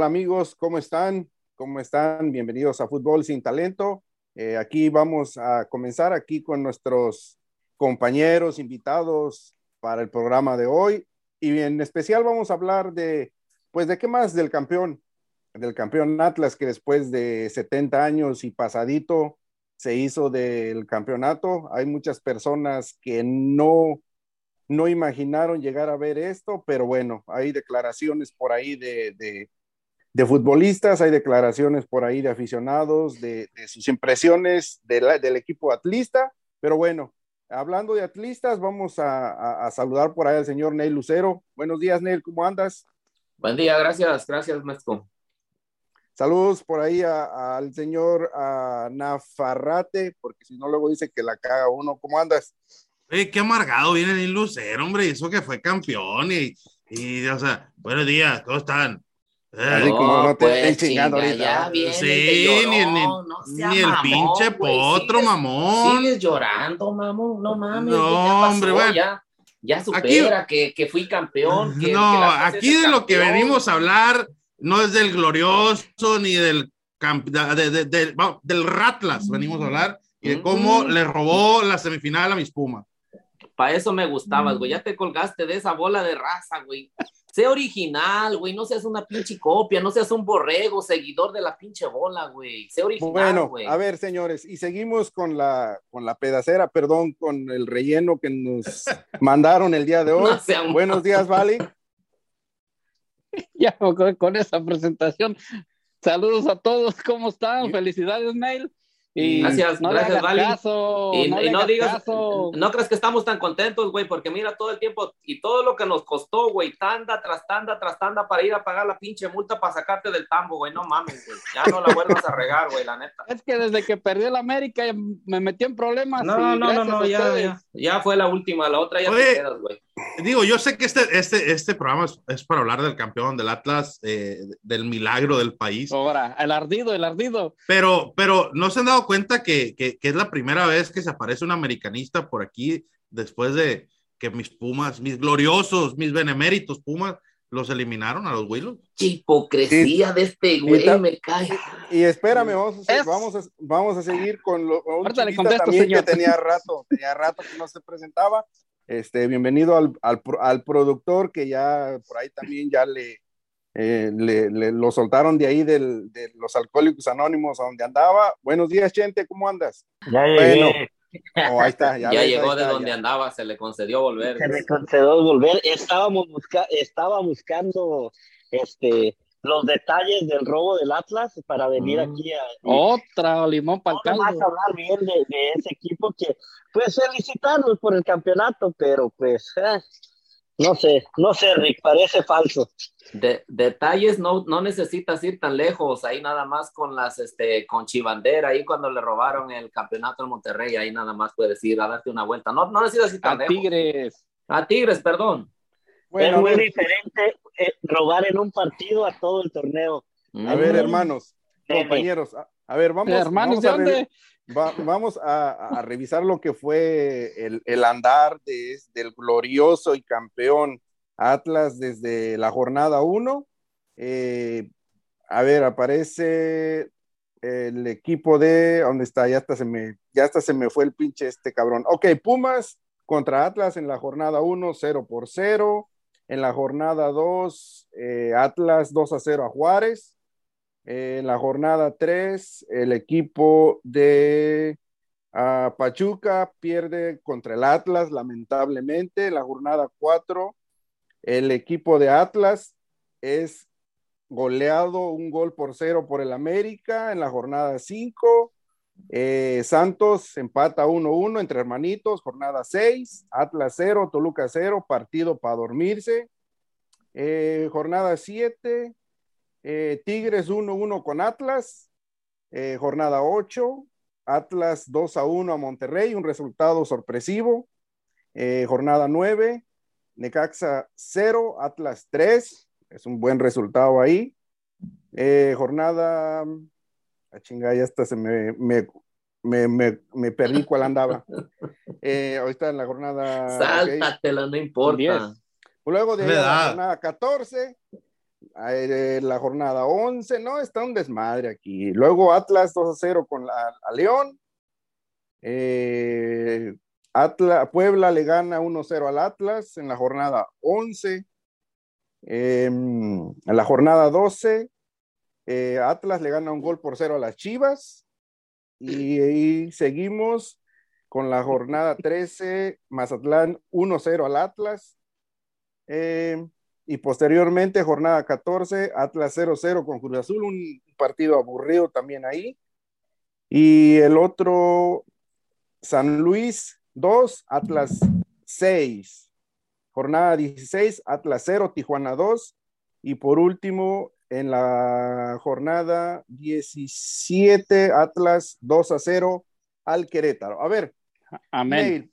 Hola amigos, ¿cómo están? ¿Cómo están? Bienvenidos a Fútbol sin Talento. Eh, aquí vamos a comenzar aquí con nuestros compañeros invitados para el programa de hoy y en especial vamos a hablar de, pues, de qué más del campeón, del campeón Atlas que después de 70 años y pasadito se hizo del campeonato. Hay muchas personas que no no imaginaron llegar a ver esto, pero bueno, hay declaraciones por ahí de, de, futbolistas, hay declaraciones por ahí de aficionados, de, sus impresiones del equipo atlista, pero bueno, hablando de atlistas, vamos a, saludar por ahí al señor Neil Lucero. Buenos días, Neil, ¿cómo andas? Buen día, gracias, gracias, maestro. Saludos por ahí al señor Nafarrate, porque si no luego dice que la caga uno. ¿Cómo andas? Oye, qué amargado viene Neil Lucero, hombre, eso que fue campeón y, y, o sea, buenos días, ¿cómo están? Así como no te pues, chingando ahorita. sí, ni, ni, ni el pinche potro, mamón. Sigues llorando, mamón, no mames. No, hombre, bueno. Ya, ya supera que, que, fui campeón. no, aquí de lo que venimos a hablar no es del glorioso ni del, de, de, de, del Ratlas, venimos a hablar, y de cómo le robó la semifinal a mis Pumas. Para eso me gustabas, güey. Ya te colgaste de esa bola de raza, güey. Sé original, güey. No seas una pinche copia, no seas un borrego, seguidor de la pinche bola, güey. Sé original, Bueno, a ver, señores, y seguimos con la, con la pedacera, perdón, con el relleno que nos mandaron el día de hoy. Buenos días, Vali. Ya, con esa presentación. Saludos a todos, ¿cómo están? Felicidades, Neil. Y gracias, no gracias, Vali. y, no, digas, no crees que estamos tan contentos, güey, porque mira todo el tiempo y todo lo que nos costó, güey, tanda tras tanda tras tanda para ir a pagar la pinche multa para sacarte del tambo, güey, no mames, güey, ya no la vuelvas a regar, güey, la neta. Es que desde que perdí el América me metí en problemas. No, no, no, no, ya, ya, fue la última, la otra ya te quedas, güey. Digo, yo sé que este, este, este programa es, para hablar del campeón, del Atlas, eh, del milagro del país. Ahora, el ardido, el ardido. Pero, pero no se han dado cuenta que, que, es la primera vez que se aparece un americanista por aquí después de que mis Pumas, mis gloriosos, mis beneméritos Pumas, los eliminaron a los Willows. Hipocresía de este güey, me cae. Y, espérame, vamos a, vamos a, vamos a seguir con lo un también que tenía rato, tenía rato que no se presentaba. Este, bienvenido al, al, al productor que ya por ahí también ya le, eh, le, lo soltaron de ahí del, de los alcohólicos anónimos a donde andaba. Buenos días, gente, ¿cómo andas? Ya bueno, oh, ahí está, ya, llegó de donde andaba, se le concedió volver. Se le concedió volver. Estábamos busca estaba buscando este los detalles del robo del Atlas para venir mm. aquí a otra limón para el Más hablar bien de, ese equipo que pues felicitarlos por el campeonato, pero pues eh, no sé, no sé, Rick, parece falso. De, detalles no, no necesitas ir tan lejos, ahí nada más con las, este, con Chivandera, ahí cuando le robaron el campeonato al Monterrey, ahí nada más puedes ir a darte una vuelta. No, no necesitas ir tan a Tigres. A Tigres, perdón. Bueno, es muy diferente eh, robar en un partido a todo el torneo. A ver, mm. hermanos, compañeros, a, ver, vamos, hermanos, vamos, ¿de vamos a, revisar lo que fue el, andar del glorioso y campeón Atlas desde la jornada 1. Eh, a ver, aparece el equipo de, ¿dónde está? Ya hasta se me, ya hasta se me fue el pinche este cabrón. Ok, Pumas contra Atlas en la jornada 1, 0 por 0. En la jornada 2, eh, Atlas 2 a 0 a Juárez. En la jornada 3, el equipo de ah, Pachuca pierde contra el Atlas, lamentablemente. En la jornada 4, el equipo de Atlas es goleado un gol por cero por el América en la jornada 5. Eh, Santos empata 1-1 entre hermanitos, jornada 6, Atlas 0, Toluca 0, partido para dormirse. Eh, jornada 7, eh, Tigres 1-1 con Atlas. jornada 8, Atlas 2-1 a Monterrey, un resultado sorpresivo. jornada 9, Necaxa 0, Atlas 3, es un buen resultado ahí. jornada a chingada, ya hasta se me, me, me, me, perdí cuál andaba. Eh, ahorita en la jornada. Sáltatela, no importa. Luego de la jornada 14, eh, la jornada 11, no, está un desmadre aquí. Luego Atlas 2 a 0 con la, a León. Eh, Puebla le gana 1-0 al Atlas en la jornada 11. Em, en la jornada 12, eh, Atlas le gana un gol por cero a las Chivas. Y, ahí seguimos con la jornada 13, Mazatlán 1-0 al Atlas. Em, y posteriormente, jornada 14, Atlas 0-0 con Cruz Azul, un partido aburrido también ahí. Y el otro, San Luis 2, Atlas 6. Jornada 16, Atlas 0, Tijuana 2. Y por último, en la jornada 17, Atlas 2 a 0 al Querétaro. A ver, Amén.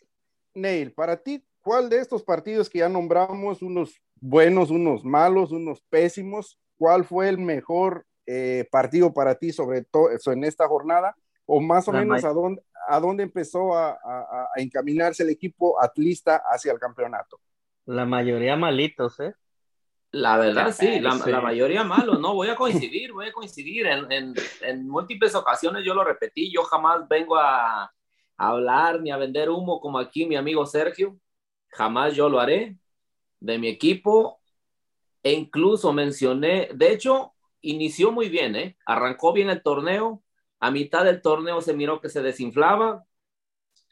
Neil, para ti, ¿cuál de estos partidos que ya nombramos, unos buenos, unos malos, unos pésimos, cuál fue el mejor eh, partido para ti sobre todo en esta jornada? O más o menos a dónde, a dónde empezó a, encaminarse el equipo atlista hacia el campeonato. La mayoría malitos, ¿eh? La verdad, sí, la, mayoría malos, no, voy a coincidir, voy a coincidir. En, múltiples ocasiones yo lo repetí, yo jamás vengo a, a, hablar ni a vender humo como aquí mi amigo Sergio, jamás yo lo haré de mi equipo e incluso mencioné, de hecho, inició muy bien, ¿eh? arrancó bien el torneo, a mitad del torneo se miró que se desinflaba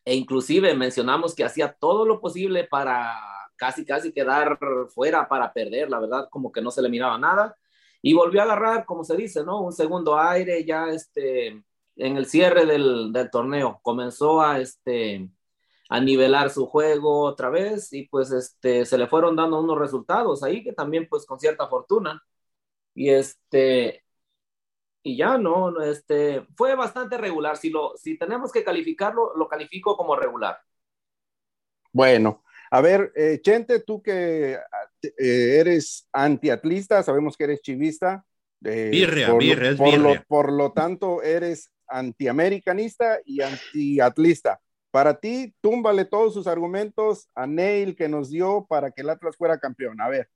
e inclusive mencionamos que hacía todo lo posible para casi, casi quedar fuera para perder, la verdad, como que no se le miraba nada. Y volvió a agarrar, como se dice, ¿no? Un segundo aire ya este, en el cierre del, del torneo. Comenzó a, este, a nivelar su juego otra vez y pues este, se le fueron dando unos resultados ahí que también pues con cierta fortuna. Y este, y ya no, este, fue bastante regular. Si, lo, si tenemos que calificarlo, lo califico como regular. Bueno, a ver, eh, Chente, tú que eh, eres antiatlista, sabemos que eres chivista. Eh, birria, por, birria, es por, birria. Lo, por lo tanto, eres antiamericanista y antiatlista. Para ti, túmbale todos sus argumentos a Neil que nos dio para que el Atlas fuera campeón. A ver.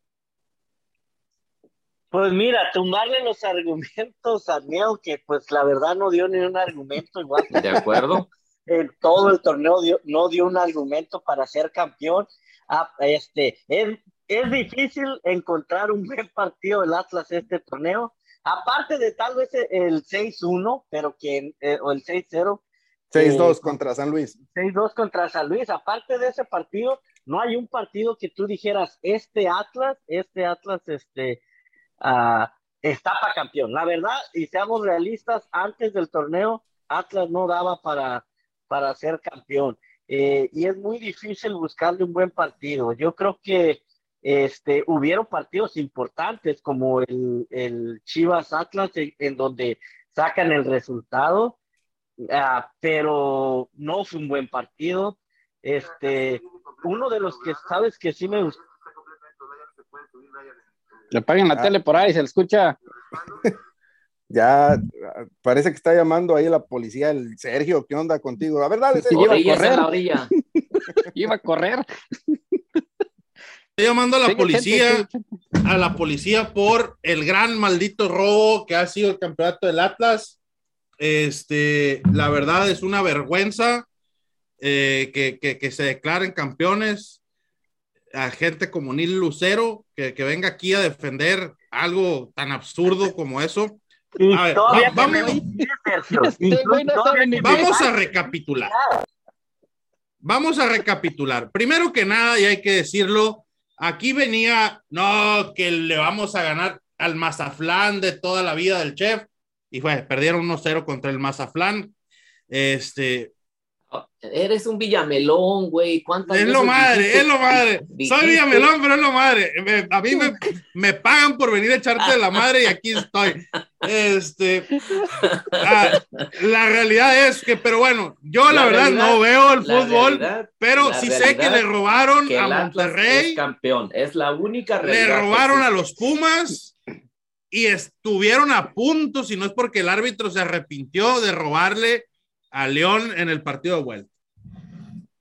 Pues mira, tumbarle los argumentos a Neo, que pues la verdad no dio ni un argumento igual. De acuerdo. en todo el torneo dio, no dio un argumento para ser campeón. Ah, este, es, es difícil encontrar un buen partido del Atlas este torneo. Aparte de tal vez el 6-1, pero que, eh, o el 6-0. 6-2 eh, contra San Luis. 6-2 contra San Luis. Aparte de ese partido, no hay un partido que tú dijeras, este Atlas, este Atlas, este, uh, está para campeón. La verdad, y seamos realistas, antes del torneo, Atlas no daba para, para ser campeón. Eh, y es muy difícil buscarle un buen partido. Yo creo que este, hubieron partidos importantes como el, el Chivas Atlas en, donde sacan el resultado, uh, pero no fue un buen partido. Este, uno de los que sabes que sí me gustó le paguen la ah. tele por ahí, se le escucha. ya parece que está llamando ahí la policía, el Sergio, ¿qué onda contigo? La verdad, sí, iba a correr. iba a correr. Estoy llamando a la policía, a la policía por el gran maldito robo que ha sido el campeonato del Atlas. Este, la verdad es una vergüenza eh, que, que, que se declaren campeones a gente como Nil Lucero que, que, venga aquí a defender algo tan absurdo como eso. A ver, vamos, vamos a recapitular. Vamos a recapitular. Primero que nada, y hay que decirlo, aquí venía, no, que le vamos a ganar al Mazaflán de toda la vida del chef, y fue, perdieron 1-0 contra el Mazaflán. Este, Eres un villamelón, güey. Es lo madre, es lo madre. Soy villamelón, pero es lo madre. a mí me, pagan por venir a echarte de la madre y aquí estoy. Este, ah, la realidad es que, pero bueno, yo la, verdad no veo el fútbol, pero sí sé que le robaron a Monterrey. Es campeón, es la única realidad. Le robaron a los Pumas y estuvieron a punto, si no es porque el árbitro se arrepintió de robarle a León en el partido de vuelta.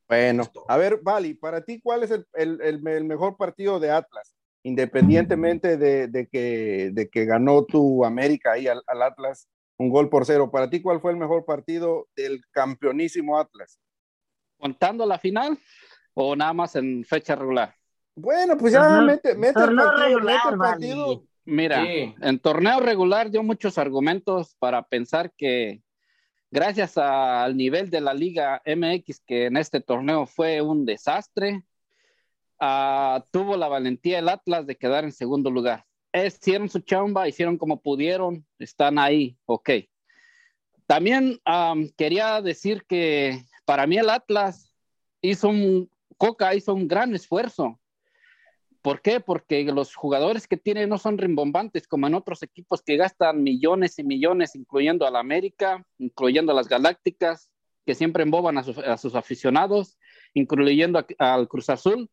Bueno, a ver, Vali, para ti, ¿cuál es el, el, el, mejor partido de Atlas? independientemente de, que, de que ganó tu América ahí al, Atlas un gol por cero. Para ti, ¿cuál fue el mejor partido del campeonísimo Atlas? ¿Contando la final o nada más en fecha regular? Bueno, pues ya mete, el partido, Mira, en torneo regular dio muchos argumentos para pensar que gracias al nivel de la Liga MX, que en este torneo fue un desastre, uh, tuvo la valentía el Atlas de quedar en segundo lugar. Hicieron su chamba, hicieron como pudieron, están ahí, ok. También um, quería decir que para mí el Atlas hizo un, Coca hizo un gran esfuerzo. ¿Por qué? Porque los jugadores que tiene no son rimbombantes como en otros equipos que gastan millones y millones, incluyendo a la América, incluyendo a las Galácticas, que siempre emboban a, sus aficionados, incluyendo al Cruz Azul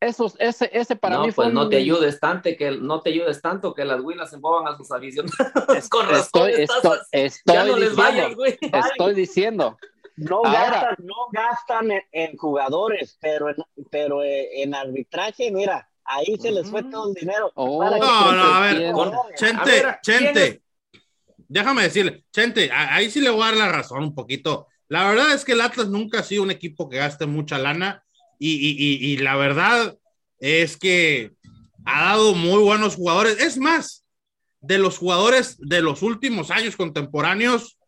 esos, ese, ese para mí fue pues no te ayudes tanto que no te ayudes tanto que las huilas emboban a sus aficionados. Con razón, estoy, estoy, diciendo, estoy diciendo. No gastan, no gastan en, jugadores, pero en, pero eh, en arbitraje, mira, ahí se les fue todo el dinero. Oh, no, no, a ver, Chente, Chente, déjame decirle, Chente, ahí sí le voy a dar la razón un poquito. La verdad es que el Atlas nunca ha sido un equipo que gaste mucha lana y, la verdad es que ha dado muy buenos jugadores. Es más, de los jugadores de los últimos años contemporáneos,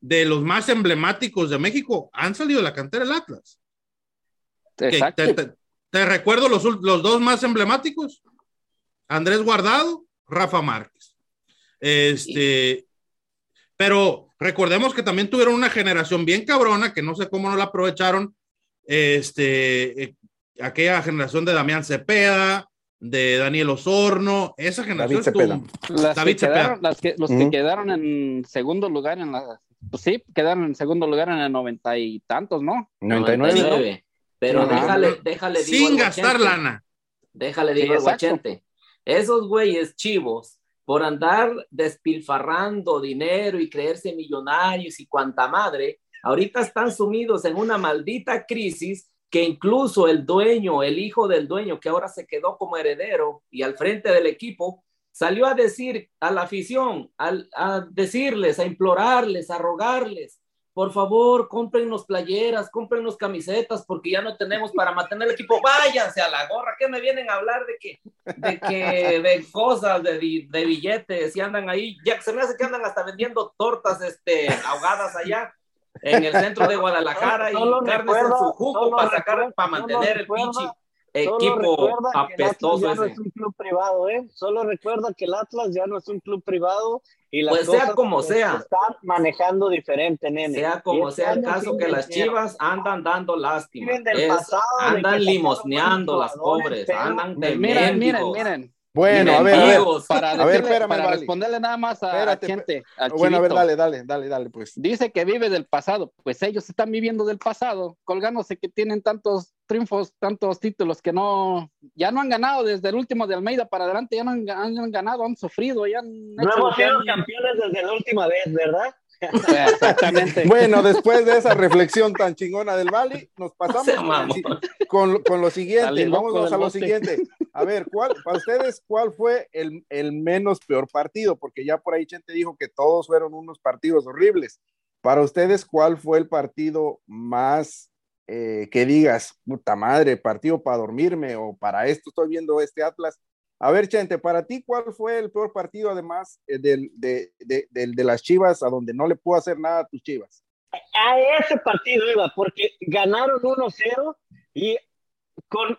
de los más emblemáticos de México, han salido de la cantera del Atlas. Te, recuerdo los, los, dos más emblemáticos, Andrés Guardado, Rafa Márquez. Este, pero recordemos que también tuvieron una generación bien cabrona, que no sé cómo no la aprovecharon, este, eh, aquella generación de Damián Cepeda, de Daniel Osorno, esa generación. David Cepeda. Las que los que quedaron en segundo lugar en la, pues sí, quedaron en segundo lugar en el noventa y tantos, ¿no? 99. Pero déjale, déjale. Sin gastar lana. Déjale, digo, el guachente. Esos güeyes chivos, por andar despilfarrando dinero y creerse millonarios y cuanta madre, Ahorita están sumidos en una maldita crisis que incluso el dueño, el hijo del dueño, que ahora se quedó como heredero y al frente del equipo, salió a decir a la afición, a, decirles, a implorarles, a rogarles, por favor, cómprennos playeras, cómprennos camisetas, porque ya no tenemos para mantener el equipo. Váyanse a la gorra, ¿qué me vienen a hablar de que, de que, de cosas, de, de billetes, y andan ahí, ya se me hace que andan hasta vendiendo tortas, este, ahogadas allá en el centro de Guadalajara y carnes en su jugo para sacar, para mantener el pinche equipo apestoso ya no es un club privado, ¿eh? Solo recuerda que el Atlas ya no es un club privado y las pues sea como sea. están manejando diferente, nene. Sea como sea el caso que las chivas andan dando lástima. andan limosneando las pobres, andan de Miren, miren, miren. Bueno, a ver, para, para responderle nada más a, gente. bueno, a ver, dale, dale, dale, dale, pues. Dice que vive del pasado, pues ellos están viviendo del pasado, colgándose que tienen tantos triunfos, tantos títulos que no, ya no han ganado desde el último de Almeida para adelante, ya no han, ganado, han sufrido, ya han No hemos sido campeones desde la última vez, ¿verdad? Exactamente. Bueno, después de esa reflexión tan chingona del Bali, nos pasamos con, con, lo siguiente. Vamos a lo siguiente. A ver, ¿cuál, para ustedes, ¿cuál fue el, el, menos peor partido? Porque ya por ahí Chente dijo que todos fueron unos partidos horribles. Para ustedes, ¿cuál fue el partido más eh, que digas, puta madre, partido para dormirme o para esto estoy viendo este Atlas? A ver, Chente, para ti, ¿cuál fue el peor partido, además eh, del, de, las Chivas, a donde no le pudo hacer nada a tus Chivas? A ese partido iba, porque ganaron 1-0 y con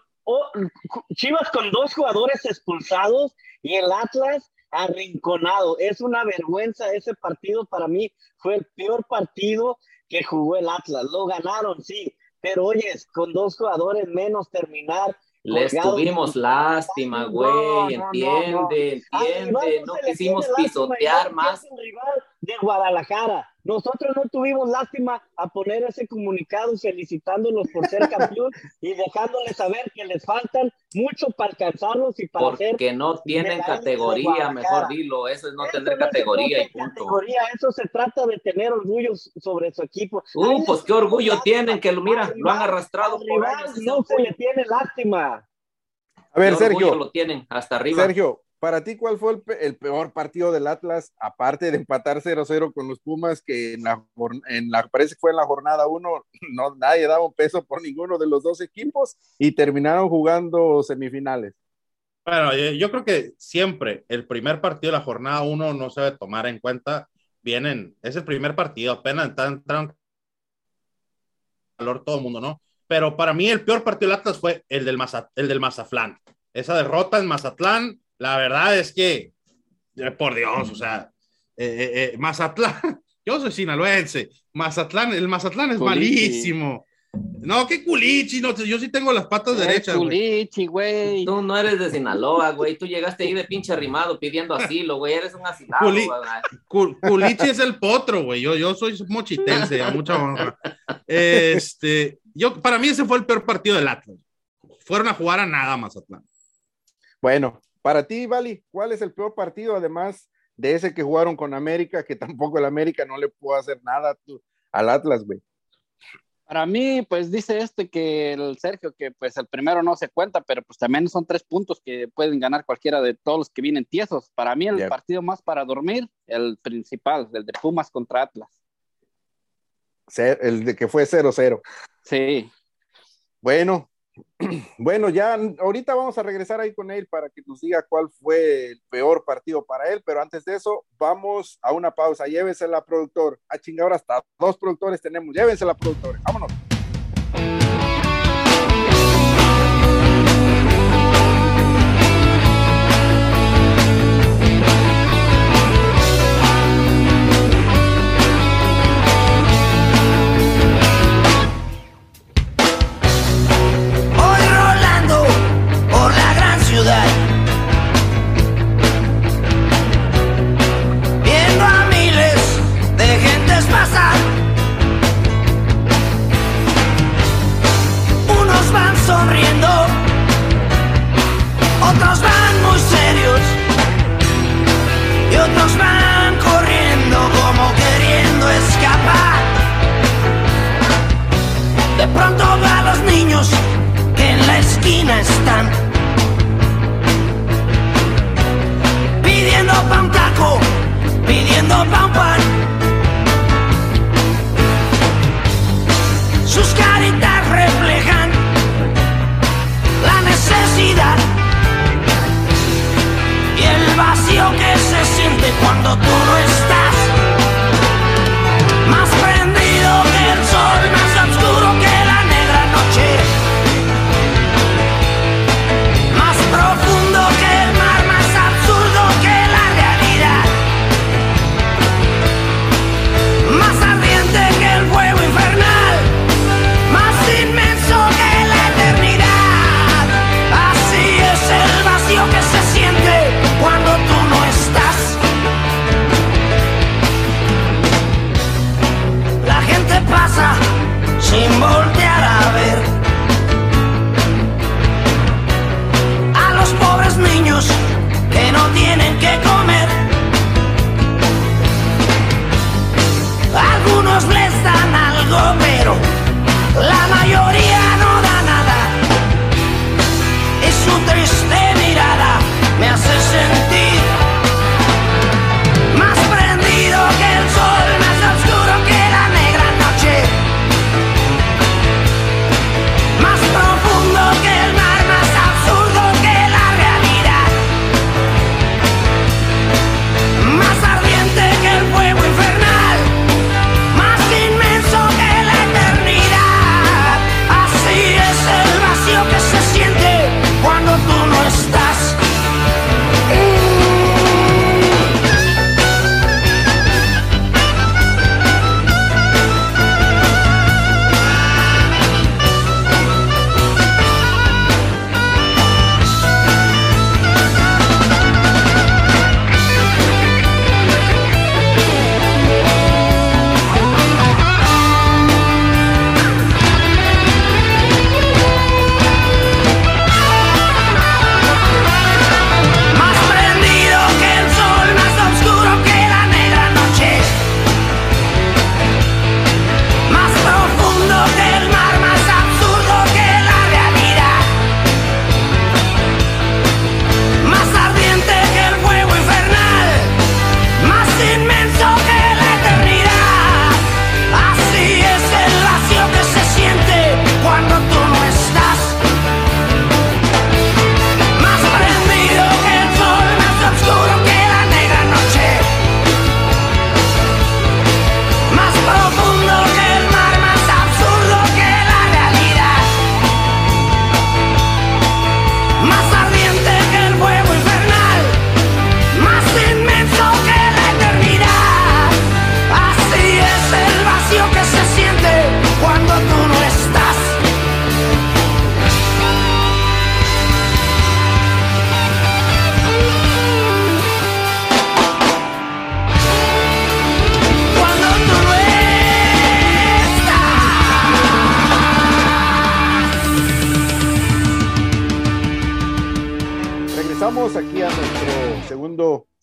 Chivas con dos jugadores expulsados y el Atlas arrinconado. Es una vergüenza ese partido para mí. Fue el peor partido que jugó el Atlas. Lo ganaron, sí, pero oyes, con dos jugadores menos terminar les tuvimos lástima, güey, entiende, entiende, no quisimos pisotear más. De Guadalajara, nosotros no tuvimos lástima a poner ese comunicado felicitándolos por ser campeón y dejándoles saber que les faltan mucho para alcanzarlos y para Porque no tienen categoría, mejor dilo, eso es no tener categoría y punto. Categoría, eso se trata de tener orgullo sobre su equipo. Uh, pues qué orgullo tienen que lo mira, lo han arrastrado por No se le tiene lástima. A ver, Sergio. Lo tienen hasta arriba. Sergio, para ti, ¿cuál fue el, peor partido del Atlas, aparte de empatar 0-0 con los Pumas, que en la, parece que fue en la jornada 1, no, nadie daba un peso por ninguno de los dos equipos y terminaron jugando semifinales? Bueno, yo creo que siempre el primer partido de la jornada 1 no se debe tomar en cuenta. Vienen, es el primer partido, apenas entraron valor todo el mundo, ¿no? Pero para mí el peor partido del Atlas fue el del, el del Mazatlán. Esa derrota en Mazatlán la verdad es que, eh, por Dios, o sea, eh, eh, Mazatlán, yo soy sinaloense, Mazatlán, el Mazatlán es malísimo. No, qué culichi, no, yo sí tengo las patas derechas. Culichi, güey. Tú no eres de Sinaloa, güey. Tú llegaste ahí de pinche arrimado pidiendo asilo, güey. Eres un asilado. culichi es el potro, güey. Yo, yo soy mochitense, a mucha honra. Este, yo, para mí ese fue el peor partido del Atlas. Fueron a jugar a nada Mazatlán. Bueno, para ti, Vali, ¿cuál es el peor partido, además de ese que jugaron con América, que tampoco el América no le pudo hacer nada al Atlas, güey? Para mí, pues dice este que el Sergio, que pues el primero no se cuenta, pero pues también son tres puntos que pueden ganar cualquiera de todos los que vienen tiesos. Para mí, el partido más para dormir, el principal, el de Pumas contra Atlas. El de que fue 0-0. Sí. Bueno, Bueno, ya ahorita vamos a regresar ahí con él para que nos diga cuál fue el peor partido para él, pero antes de eso, vamos a una pausa. Llévensela, productor. A chingar, hasta dos productores tenemos. Llévensela, productor. Vámonos.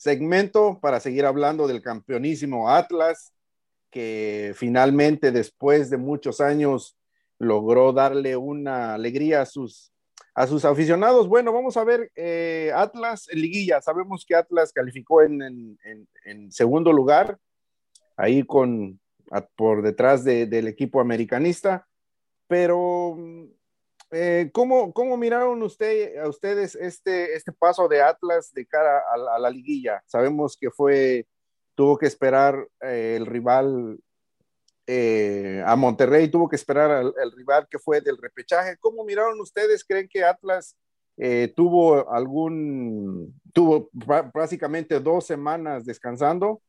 Segmento para seguir hablando del campeonísimo Atlas, que finalmente después de muchos años logró darle una alegría a sus, a sus aficionados. Bueno, vamos a ver eh, Atlas en liguilla. Sabemos que Atlas calificó en, segundo lugar, ahí con por detrás del equipo americanista, pero eh, ¿cómo, ¿cómo, miraron usted, a ustedes este, este paso de Atlas de cara a, la liguilla? Sabemos que fue, tuvo que esperar eh, el rival eh, a Monterrey, tuvo que esperar al, rival que fue del repechaje. ¿Cómo miraron ustedes? ¿Creen que Atlas tuvo algún, tuvo básicamente dos semanas descansando?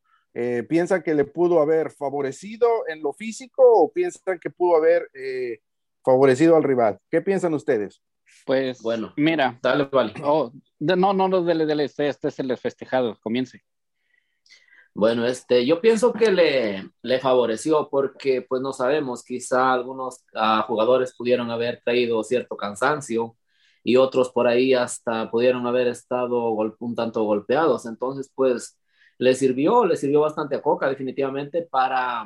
¿Piensan que le pudo haber favorecido en lo físico o piensan que pudo haber favorecido al rival. ¿Qué piensan ustedes? Pues, bueno, mira. Dale, vale. Oh, no, no, no, dele, dele, este, este es el festejado, comience. Bueno, este, yo pienso que le, le favoreció porque, pues no sabemos, quizá algunos ah, jugadores pudieron haber traído cierto cansancio y otros por ahí hasta pudieron haber estado un tanto golpeados. Entonces, pues, le sirvió, le sirvió bastante a Coca definitivamente para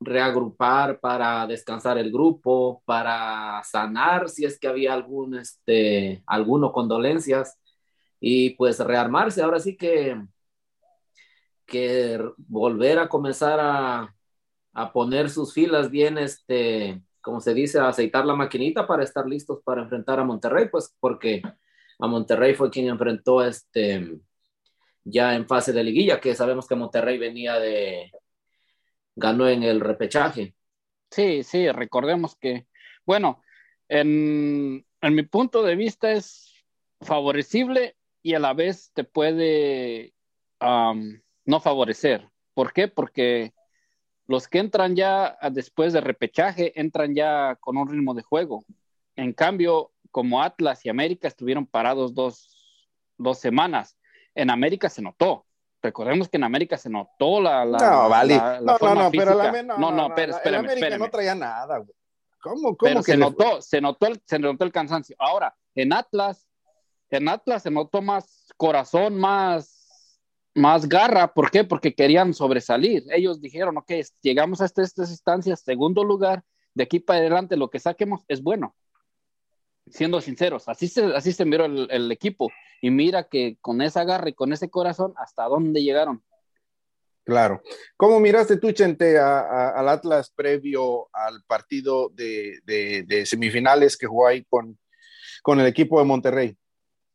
reagrupar para descansar el grupo, para sanar si es que había algún, este, alguno con dolencias y pues rearmarse. Ahora sí que, que volver a comenzar a, a poner sus filas bien, este, como se dice, a aceitar la maquinita para estar listos para enfrentar a Monterrey, pues porque a Monterrey fue quien enfrentó este ya en fase de liguilla, que sabemos que Monterrey venía de, ganó en el repechaje. Sí, sí, recordemos que, bueno, en, mi punto de vista es favorecible y a la vez te puede no favorecer. ¿Por qué? Porque los que entran ya después de repechaje entran ya con un ritmo de juego. En cambio, como Atlas y América estuvieron parados dos, dos semanas, en América se notó. Recordemos que en América se notó la. no, vale. no, no, no, pero la, no, no, no, pero espérame, América no traía nada, güey. ¿Cómo, cómo pero que se notó, se notó, el, se notó el cansancio. Ahora, en Atlas, en Atlas se notó más corazón, más, más garra. ¿Por qué? Porque querían sobresalir. Ellos dijeron, ok, llegamos a estas, estas instancias, segundo lugar, de aquí para adelante lo que saquemos es bueno siendo sinceros, así se, así se miró el, equipo. Y mira que con esa garra y con ese corazón, ¿hasta dónde llegaron? Claro. ¿Cómo miraste tú, Chente, al Atlas previo al partido de, semifinales que jugó ahí con, con el equipo de Monterrey?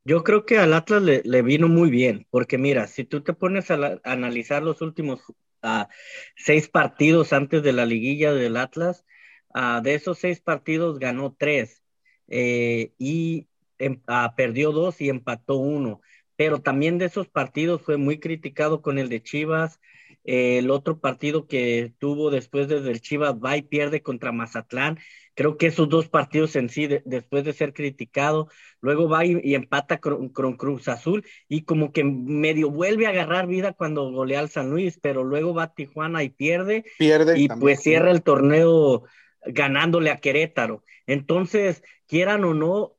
Yo creo que al Atlas le, vino muy bien, porque mira, si tú te pones a, analizar los últimos ah, seis partidos antes de la liguilla del Atlas, ah, de esos seis partidos ganó tres eh, y em, ah, perdió dos y empató uno. Pero también de esos partidos fue muy criticado con el de Chivas. Eh, el otro partido que tuvo después desde el Chivas va y pierde contra Mazatlán. Creo que esos dos partidos en sí, después de ser criticado, luego va y, empata con, Cruz Azul y como que medio vuelve a agarrar vida cuando golea al San Luis, pero luego va a Tijuana y pierde. Pierde. Y pues cierra el torneo ganándole a Querétaro. Entonces, quieran o no,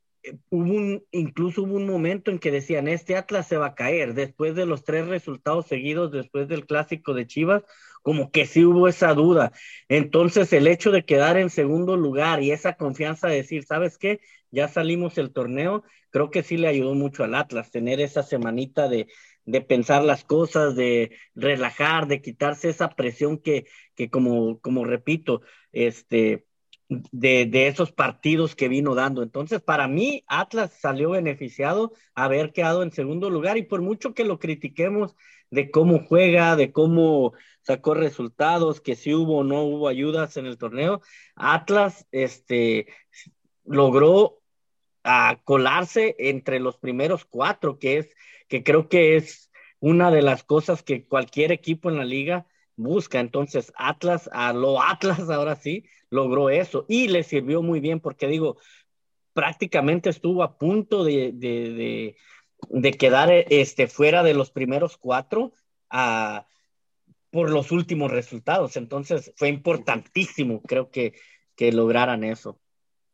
hubo un, incluso hubo un momento en que decían, este Atlas se va a caer, después de los tres resultados seguidos, después del clásico de Chivas, como que sí hubo esa duda. Entonces, el hecho de quedar en segundo lugar y esa confianza de decir, ¿sabes qué? Ya salimos el torneo, creo que sí le ayudó mucho al Atlas tener esa semanita de, de pensar las cosas, de relajar, de quitarse esa presión que, que como, como repito, este, de, de, esos partidos que vino dando. Entonces, para mí, Atlas salió beneficiado haber quedado en segundo lugar y por mucho que lo critiquemos de cómo juega, de cómo sacó resultados, que si hubo o no hubo ayudas en el torneo, Atlas este, logró a colarse entre los primeros cuatro, que es, que creo que es una de las cosas que cualquier equipo en la liga busca. Entonces, Atlas, a lo Atlas ahora sí, logró eso y le sirvió muy bien porque digo, prácticamente estuvo a punto de, de, de, quedar este, fuera de los primeros cuatro a, por los últimos resultados. Entonces, fue importantísimo, creo que, que lograran eso.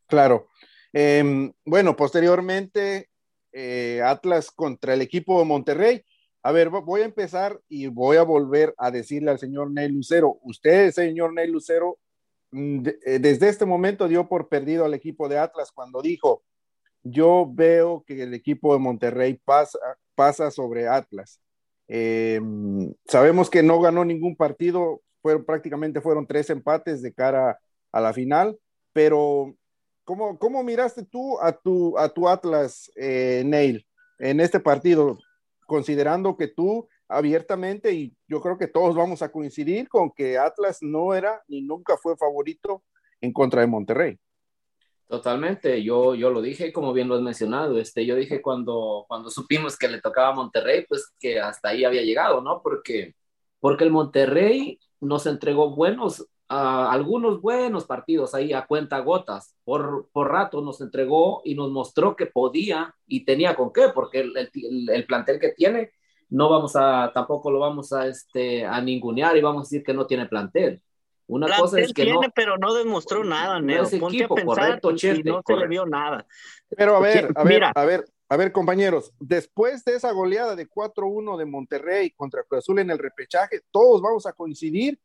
Claro. Em, bueno, posteriormente eh, Atlas contra el equipo de Monterrey. A ver, voy a empezar y voy a volver a decirle al señor Ney Lucero, usted, señor Ney Lucero, mm, eh, desde este momento dio por perdido al equipo de Atlas cuando dijo, yo veo que el equipo de Monterrey pasa, pasa sobre Atlas. Eh, sabemos que no ganó ningún partido, fueron, prácticamente fueron tres empates de cara a la final, pero ¿cómo, cómo miraste tú a tu, a tu Atlas, eh, Neil, en este partido? Considerando que tú abiertamente, y yo creo que todos vamos a coincidir con que Atlas no era ni nunca fue favorito en contra de Monterrey. Totalmente, yo, yo lo dije, como bien lo has mencionado, este, yo dije cuando, cuando supimos que le tocaba a Monterrey, pues que hasta ahí había llegado, ¿no? Porque, porque el Monterrey nos entregó buenos, uh, algunos buenos partidos ahí a cuenta gotas, por, por rato nos entregó y nos mostró que podía y tenía con qué, porque el, el, el plantel que tiene, no vamos a, tampoco lo vamos a, este, a ningunear y vamos a decir que no tiene plantel una cosa es que tiene, pero no demostró nada, Neo. Ponte a pensar correcto, y, no se le vio nada. Pero a ver, a ver, a ver, a ver, compañeros, después de esa goleada de 4-1 de Monterrey contra Cruz Azul en el repechaje, todos vamos a coincidir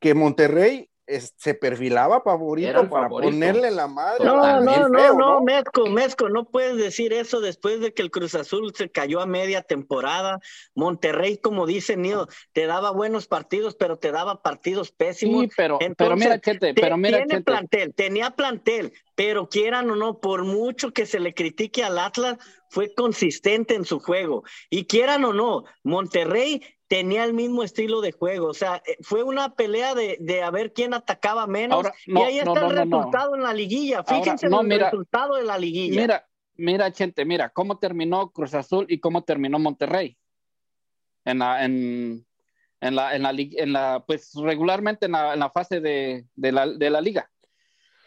que Monterrey se perfilaba favorito para ponerle la madre. No, no, no, no, Mezco, Mezco, no puedes decir eso después de que el Cruz Azul se cayó a media temporada. Monterrey, como dice Nio, te daba buenos partidos, pero te daba partidos pésimos. Sí, pero, pero mira, Chete, pero mira, tiene plantel, tenía plantel, pero quieran o no, por mucho que se le critique al Atlas, fue consistente en su juego. Y quieran o no, Monterrey tenía el mismo estilo de juego. O sea, eh, fue una pelea de, de a ver quién atacaba menos. y ahí está el resultado en la liguilla. Fíjense en el resultado de la liguilla. Mira, mira, gente, mira, cómo terminó Cruz Azul y cómo terminó Monterrey. En la, en, en la, en la, en la pues regularmente en la, en la fase de, de, la, de la liga.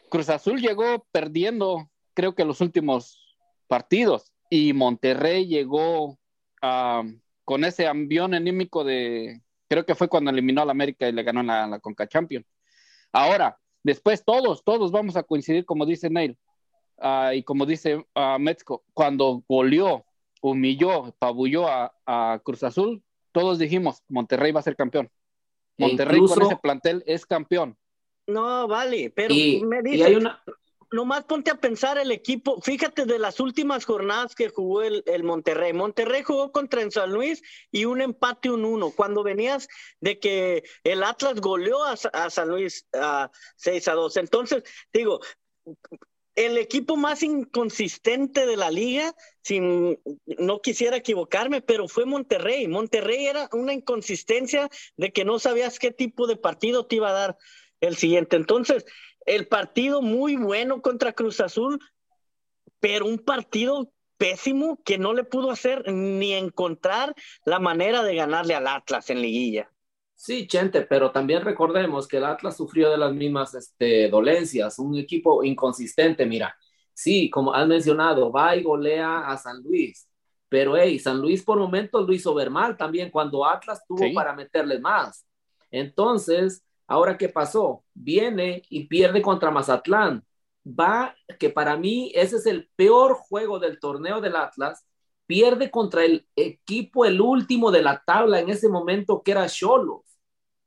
Cruz Azul llegó perdiendo, creo que los últimos partidos, y Monterrey llegó a con ese ambión anímico de, creo que fue cuando eliminó al América y le ganó en la, la Conca Champions. Ahora, después todos, todos vamos a coincidir, como dice Neil, uh, y como dice uh, Metzko, cuando goleó, humilló, pabulló a, a, Cruz Azul, todos dijimos, Monterrey va a ser campeón. E Monterrey con ese plantel es campeón. No, vale, pero me dice, y hay una nomás ponte a pensar el equipo, fíjate de las últimas jornadas que jugó el, Monterrey. Monterrey jugó contra en San Luis y un empate un uno. Cuando venías de que el Atlas goleó a, San Luis a 6 a 2. Entonces, digo, el equipo más inconsistente de la liga, sin, no quisiera equivocarme, pero fue Monterrey. Monterrey era una inconsistencia de que no sabías qué tipo de partido te iba a dar el siguiente. Entonces, el partido muy bueno contra Cruz Azul, pero un partido pésimo que no le pudo hacer ni encontrar la manera de ganarle al Atlas en liguilla. Sí, Chente, pero también recordemos que el Atlas sufrió de las mismas este, dolencias, un equipo inconsistente, mira, sí, como has mencionado, va y golea a San Luis, pero hey, San Luis por momentos lo hizo ver mal también cuando Atlas tuvo para meterle más. Entonces, Ahora, ¿qué pasó? Viene y pierde contra Mazatlán. Va, que para mí ese es el peor juego del torneo del Atlas. Pierde contra el equipo, el último de la tabla en ese momento, que era Cholos.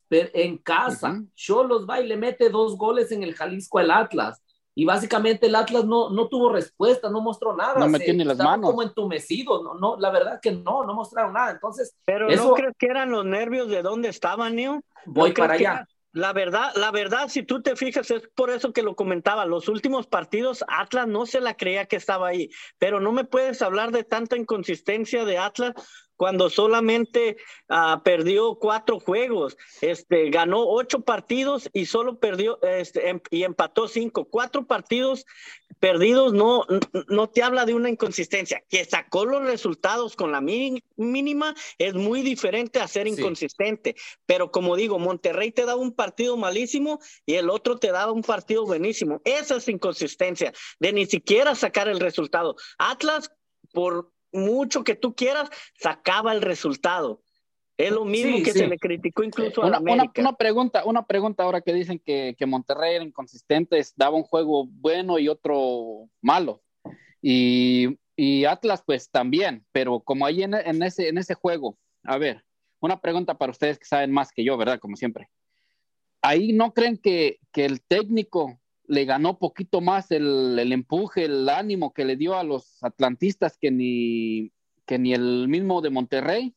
En casa, Cholos va y le mete dos goles en el Jalisco al Atlas. Y básicamente el Atlas no, no tuvo respuesta, no mostró nada. No me tiene las manos. como entumecido, no, no, la verdad que no, no mostraron nada. Entonces, pero eso... ¿no crees que eran los nervios de dónde estaban, Neo? Voy para allá. La verdad, la verdad, si tú te fijas, es por eso que lo comentaba. Los últimos partidos, Atlas no se la creía que estaba ahí, pero no me puedes hablar de tanta inconsistencia de Atlas cuando solamente uh, perdió cuatro juegos, este, ganó ocho partidos y solo perdió este, em, y empató cinco. Cuatro partidos perdidos no, no te habla de una inconsistencia. Que sacó los resultados con la mínima es muy diferente a ser inconsistente. Pero como digo, Monterrey te da un partido malísimo y el otro te da un partido buenísimo. Esa es inconsistencia de ni siquiera sacar el resultado. Atlas, por mucho que tú quieras, sacaba el resultado. Es lo mismo que se le criticó incluso a América. Una, pregunta, una pregunta ahora que dicen que, que Monterrey era inconsistente, daba un juego bueno y otro malo. Y y Atlas pues también, pero como ahí en, ese, en ese juego, a ver, una pregunta para ustedes que saben más que yo, ¿verdad? Como siempre. Ahí no creen que, que el técnico le ganó poquito más el, el, empuje, el ánimo que le dio a los atlantistas que ni, que ni el mismo de Monterrey.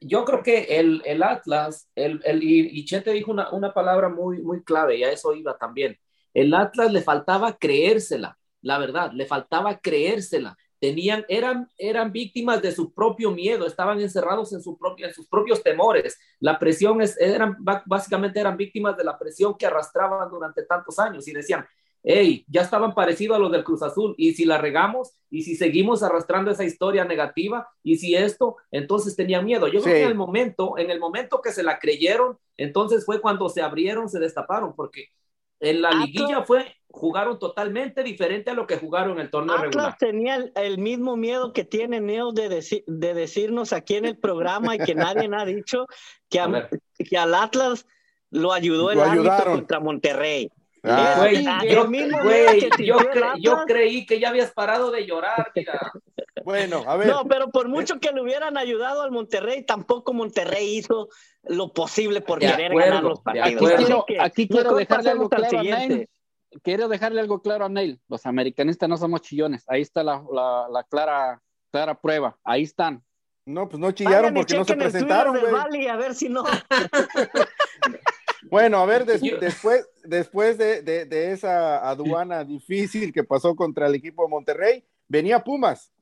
yo creo que el, el Atlas, el, el, y Chete dijo una, una, palabra muy, muy clave, y a eso iba también. El Atlas le faltaba creérsela, la verdad, le faltaba creérsela. Tenían, eran, eran víctimas de su propio miedo, estaban encerrados en, su propio, en sus propios temores. La presión es, eran, básicamente eran víctimas de la presión que arrastraban durante tantos años y decían, hey, ya estaban parecidos a los del Cruz Azul, y si la regamos, y si seguimos arrastrando esa historia negativa, y si esto, entonces tenían miedo. Yo creo que en el momento, en el momento que se la creyeron, entonces fue cuando se abrieron, se destaparon, porque en la liguilla fue, jugaron totalmente diferente a lo que jugaron en el torneo Atlas regular. tenía el, mismo miedo que tiene Neo de, de decirnos aquí en el programa y que nadie ha dicho que, que al Atlas lo ayudó el árbitro contra Monterrey. Ah. yo, yo, creí que ya habías parado de llorar, mira. Bueno, a ver. No, pero por mucho que le hubieran ayudado al Monterrey, tampoco Monterrey hizo lo posible por querer ganar los partidos. Aquí quiero, dejarle algo claro a. Quiero dejarle algo claro a Neil. Los americanistas no somos chillones. Ahí está la, la, clara, clara prueba. Ahí están. No, pues no chillaron porque no se presentaron, a ver si no. Bueno, a ver, después, después de, esa aduana difícil que pasó contra el equipo de Monterrey, venía Pumas,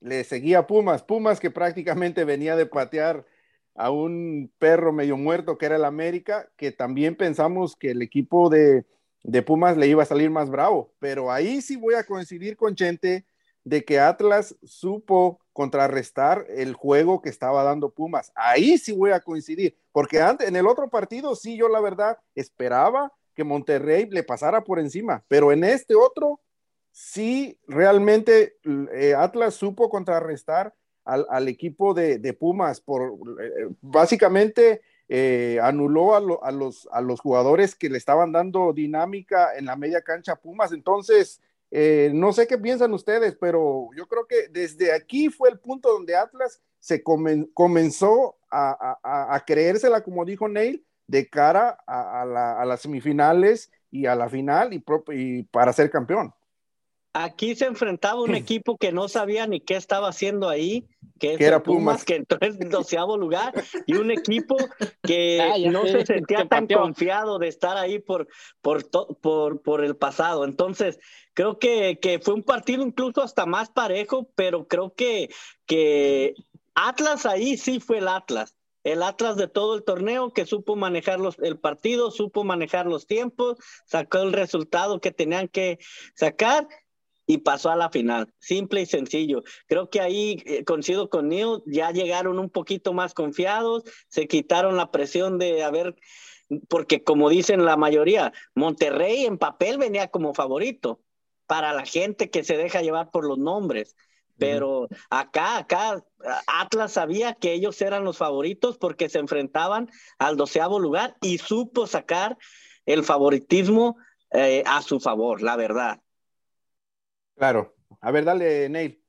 le seguía Pumas, Pumas que prácticamente venía de patear a un perro medio muerto que era el América, que también pensamos que el equipo de, de Pumas le iba a salir más bravo, pero ahí sí voy a coincidir con Chente de que Atlas supo contrarrestar el juego que estaba dando Pumas. Ahí sí voy a coincidir, porque antes, en el otro partido sí yo la verdad esperaba que Monterrey le pasara por encima, pero en este otro sí realmente eh, Atlas supo contrarrestar al, equipo de, Pumas por eh, básicamente eh, anuló a, los, a los jugadores que le estaban dando dinámica en la media cancha Pumas, entonces eh, no sé qué piensan ustedes, pero yo creo que desde aquí fue el punto donde Atlas se comenzó a, creérsela, como dijo Neil, de cara a, las semifinales y a la final y para ser campeón. Aquí se enfrentaba un equipo que no sabía ni qué estaba haciendo ahí, que es era Pumas, que entró en doceavo lugar, y un equipo que ah, no se sentía tan confiado de estar ahí por, por, por, por el pasado. Entonces, creo que, que, fue un partido incluso hasta más parejo, pero creo que, que Atlas ahí sí fue el Atlas. El Atlas de todo el torneo que supo manejar el partido, supo manejar los tiempos, sacó el resultado que tenían que sacar y pasó a la final. Simple y sencillo. Creo que ahí eh, coincido con Neil, ya llegaron un poquito más confiados, se quitaron la presión de haber, porque como dicen la mayoría, Monterrey en papel venía como favorito para la gente que se deja llevar por los nombres. Pero acá, acá, Atlas sabía que ellos eran los favoritos porque se enfrentaban al doceavo lugar y supo sacar el favoritismo eh, a su favor, la verdad. Claro. A ver, dale, Neil.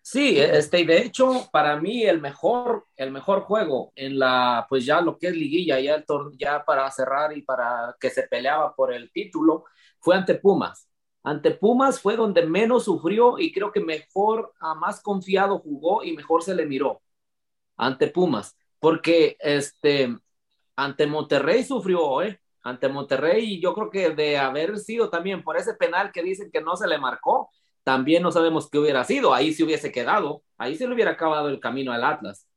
Sí, este, de hecho, para mí el mejor, el mejor juego en la, pues ya lo que es liguilla, ya, el ya para cerrar y para que se peleaba por el título, fue ante Pumas. Ante Pumas fue donde menos sufrió y creo que mejor, a más confiado jugó y mejor se le miró. Ante Pumas, porque este, ante Monterrey sufrió, ¿eh? Ante Monterrey y yo creo que de haber sido también por ese penal que dicen que no se le marcó, también no sabemos qué hubiera sido, ahí se hubiese quedado, ahí se le hubiera acabado el camino al Atlas.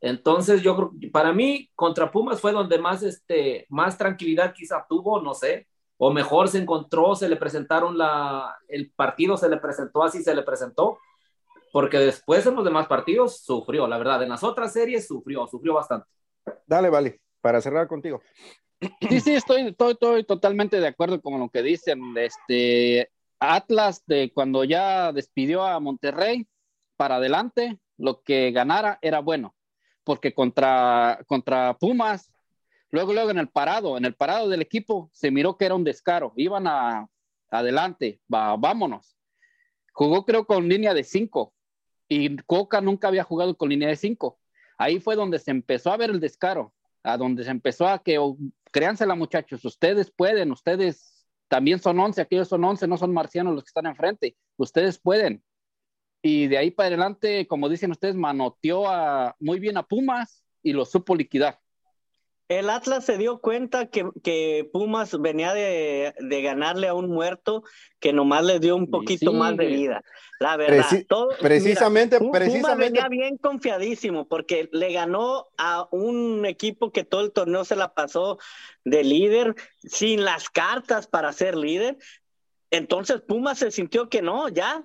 Entonces yo creo para mí contra Pumas fue donde más, este, más tranquilidad quizá tuvo, no sé, o mejor se encontró, se le presentaron la, el partido se le presentó así, se le presentó, porque después en los demás partidos sufrió, la verdad, en las otras series sufrió, sufrió bastante. Dale, vale, para cerrar contigo. Sí, sí, estoy, estoy, totalmente de acuerdo con lo que dicen. Este Atlas, de cuando ya despidió a Monterrey, para adelante, lo que ganara era bueno, porque contra, contra Pumas, luego, luego en el parado, en el parado del equipo, se miró que era un descaro, iban a adelante, va, vámonos. jugó creo con línea de cinco y Coca nunca había jugado con línea de cinco. Ahí fue donde se empezó a ver el descaro, a donde se empezó a que, créansela muchachos, ustedes pueden, ustedes también son once, aquellos son once, no son marcianos los que están enfrente, ustedes pueden. Y de ahí para adelante, como dicen ustedes, manoteó a, muy bien a Pumas y lo supo liquidar el Atlas se dio cuenta que, Pumas venía de, ganarle a un muerto que nomás le dio un poquito más de vida. La verdad, precisamente, precisamente. Pumas venía bien confiadísimo porque le ganó a un equipo que todo el torneo se la pasó de líder, sin las cartas para ser líder. Entonces Pumas se sintió que no, ya,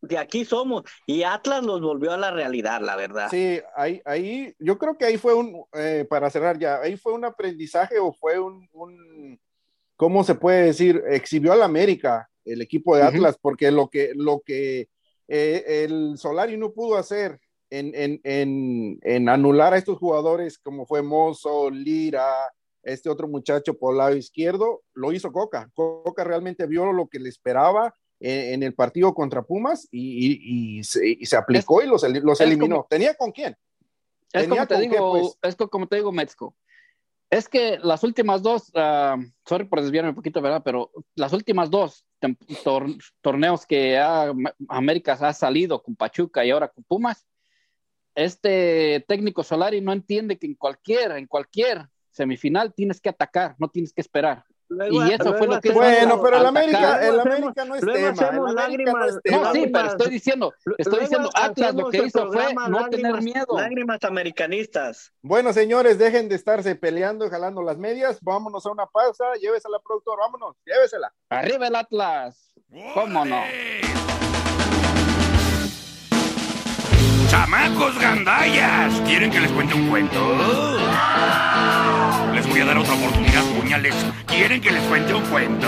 de aquí somos. Y Atlas los volvió a la realidad, la verdad. Sí, ahí, ahí yo creo que ahí fue un, eh, para cerrar ya, ahí fue un aprendizaje o fue un, un ¿cómo se puede decir? Exhibió al América el equipo de Atlas, porque lo que, lo que eh, el Solari no pudo hacer en, en, en, en, anular a estos jugadores como fue Mozo, Lira, este otro muchacho por lado izquierdo, lo hizo Coca. Coca realmente vio lo que le esperaba en, el partido contra Pumas y, se, aplicó y los, los eliminó. ¿Tenía con quién? Es como, te digo, pues? es como te digo, Metzko. Es que las últimas dos, uh, sorry por desviarme un poquito, ¿verdad? Pero las últimas dos torneos que América ha salido con Pachuca y ahora con Pumas, este técnico Solari no entiende que en cualquier, en cualquier semifinal tienes que atacar, no tienes que esperar y eso fue lo que bueno pero el América el América no es tema el América no, es tema. no sí pero estoy diciendo estoy diciendo Atlas lo que hizo fue no tener miedo. Lágrimas americanistas. Bueno señores dejen de estarse peleando y jalando las medias. Vámonos a una pausa. Llévesela productor. Vámonos llévesela. Arriba el Atlas cómo no chamacos gandallas quieren que les cuente un cuento les voy a dar otra oportunidad, puñales. ¿Quieren que les cuente un cuento?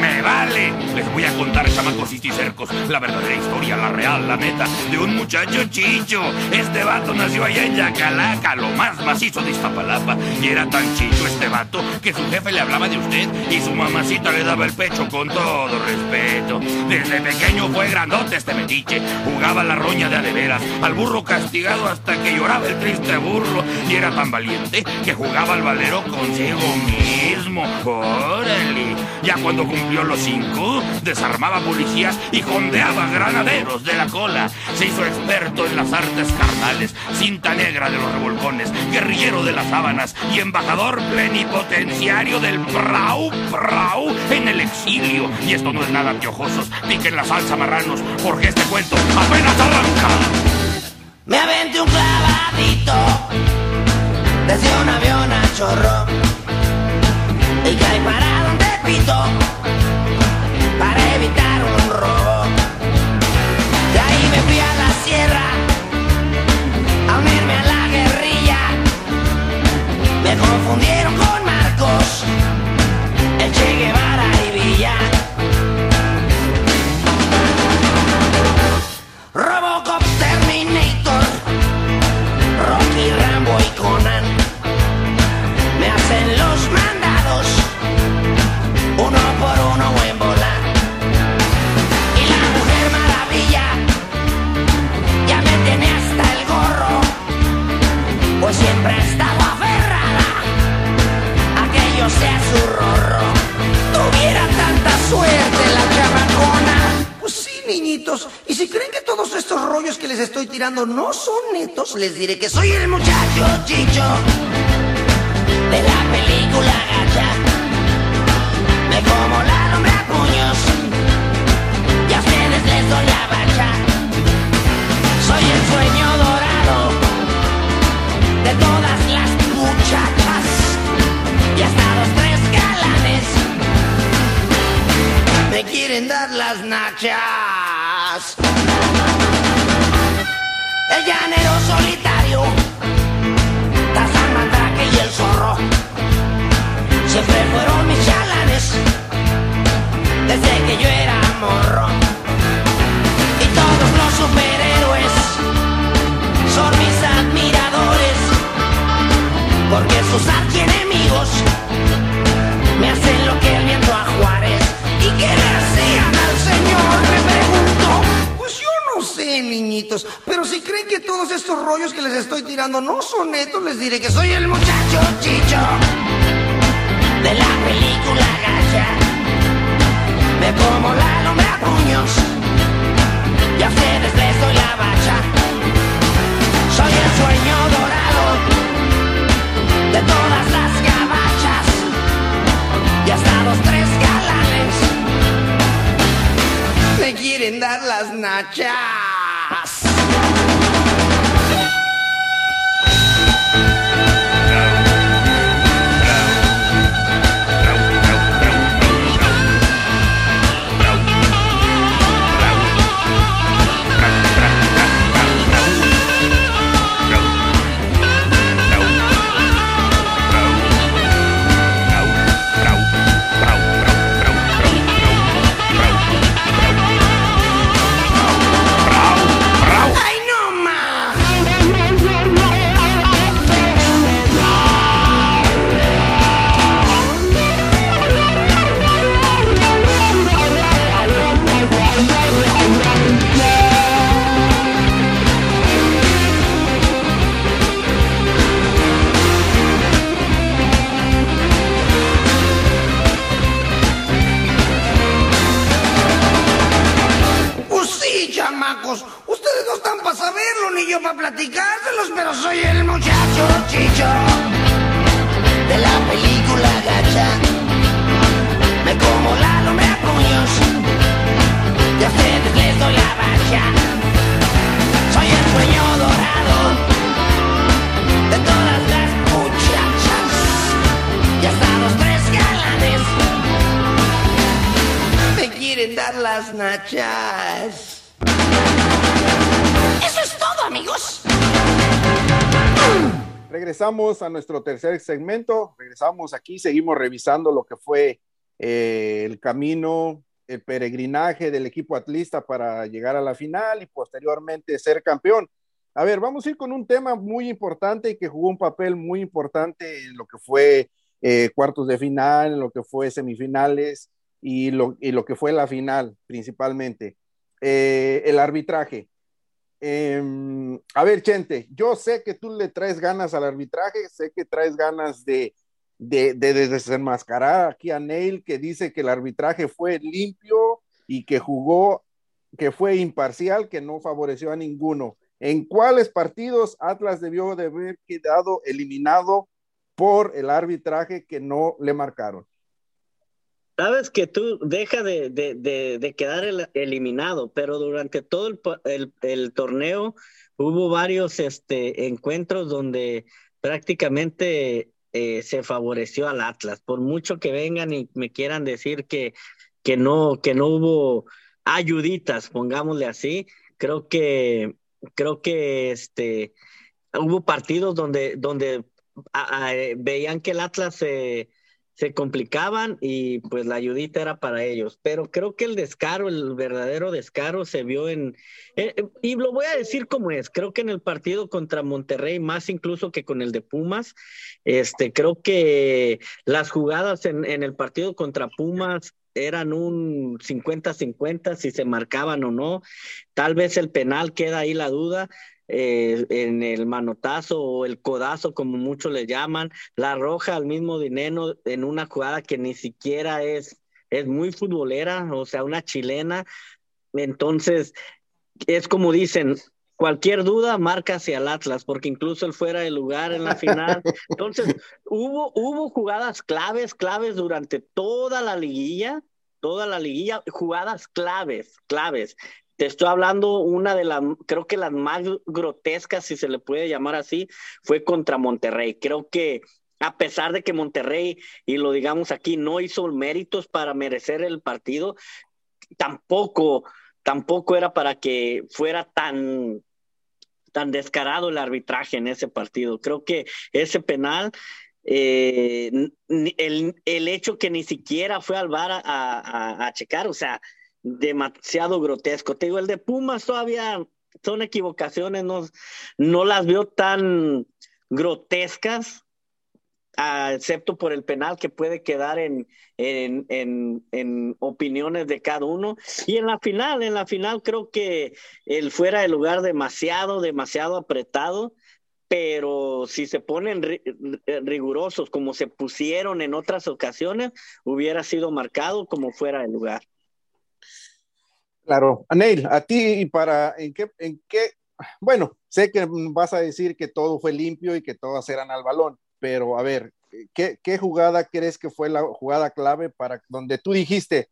¡Me vale! Les voy a contar, chamacos y cercos, la verdadera historia, la real, la neta, de un muchacho chicho. Este vato nació allá en Yacalaca, lo más macizo de Iztapalapa. Y era tan chicho este vato que su jefe le hablaba de usted y su mamacita le daba el pecho con todo respeto. Desde pequeño fue grandote este metiche, jugaba la roña de adeveras, al burro castigado hasta que lloraba el triste burro. Y era tan valiente que jugaba al valero consigo mismo. ¡Órale! Ya cuando cumplió los cinco, desarmaba policías y jondeaba granaderos de la cola. Se hizo experto en las artes carnales, cinta negra de los revolcones, guerrillero de las sábanas y embajador plenipotenciario del Prau Prau en el exilio. Y esto no es nada piojosos, piquen la salsa marranos, porque este cuento apenas arranca. Me aventé un clavadito desde un avión a chorro y caí parado un tepito para evitar un robo. De ahí me fui a la les diré que soy película gacha. Me como la lombre a puños y a ustedes les doy la bacha. Soy el sueño dorado de todas las gabachas y hasta los tres galanes me quieren dar las nachas. Pero soy el muchacho chicho de la película gacha. Me como la lombre a puños y a ustedes les doy la bacha. Soy el sueño dorado de todas las muchachas y hasta los tres galanes me quieren dar las nachas Regresamos a nuestro tercer segmento. Regresamos aquí, seguimos revisando lo que fue eh, el camino, el peregrinaje del equipo atlista para llegar a la final y posteriormente ser campeón. A ver, vamos a ir con un tema muy importante y que jugó un papel muy importante en lo que fue eh, cuartos de final, en lo que fue semifinales y lo, que fue la final principalmente. Eh, el arbitraje. Em, a ver, Chente, yo sé que tú le traes ganas al arbitraje, sé que traes ganas de, de, de, desenmascarar aquí a Neil, que dice que el arbitraje fue limpio y que jugó, que fue imparcial, que no favoreció a ninguno. ¿En cuáles partidos Atlas debió de haber quedado eliminado por el arbitraje que no le marcaron? Sabes que tú deja de, de, de, quedar eliminado, pero durante todo el, el, torneo hubo varios este, encuentros donde prácticamente eh, se favoreció al Atlas. Por mucho que vengan y me quieran decir que, que, no, que no hubo ayuditas, pongámosle así, creo que, creo que este, hubo partidos donde, donde veían que el Atlas se se complicaban y pues la ayudita era para ellos. Pero creo que el descaro, el verdadero descaro se vio en, eh, eh, y lo voy a decir como es, creo que en el partido contra Monterrey, más incluso que con el de Pumas, este, creo que las jugadas en, en el partido contra Pumas eran un 50-50 si se marcaban o no. Tal vez el penal queda ahí la duda, eh, en el manotazo o el codazo, como muchos le llaman, la roja al mismo dinero en una jugada que ni siquiera es, es muy futbolera, o sea, una chilena. Entonces, es como dicen, cualquier duda marca hacia el Atlas, porque incluso él fuera de lugar en la final. Entonces, hubo, hubo jugadas claves, claves durante toda la liguilla, toda la liguilla, jugadas claves, claves. Te estoy hablando una de las, creo que las más grotescas, si se le puede llamar así, fue contra Monterrey. Creo que a pesar de que Monterrey, y lo digamos aquí, no hizo méritos para merecer el partido, tampoco, tampoco era para que fuera tan, tan descarado el arbitraje en ese partido. Creo que ese penal eh, el, el, hecho que ni siquiera fue al bar a, a, a, checar, o sea, demasiado grotesco. Te digo, el de Pumas todavía son equivocaciones, no, no las veo tan grotescas excepto por el penal que puede quedar en, en, en, opiniones de cada uno. Y en la final, en la final creo que el fuera de lugar demasiado, demasiado apretado, pero si se ponen rigurosos como se pusieron en otras ocasiones, hubiera sido marcado como fuera de lugar. Claro, Anel, a ti y para, ¿en qué, en qué? Bueno, sé que vas a decir que todo fue limpio y que todas eran al balón, pero a ver, ¿qué, qué jugada crees que fue la jugada clave para donde tú dijiste,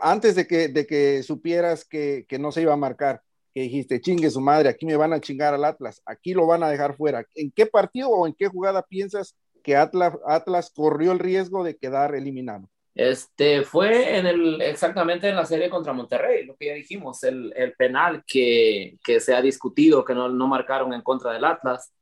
antes de que, de que supieras que, que no se iba a marcar, que dijiste, chingue su madre, aquí me van a chingar al Atlas, aquí lo van a dejar fuera. ¿En qué partido o en qué jugada piensas que Atlas, Atlas corrió el riesgo de quedar eliminado? Este fue en el exactamente en la serie contra Monterrey, lo que ya dijimos, el, el penal que, que, se ha discutido, que no, no, marcaron en contra del Atlas.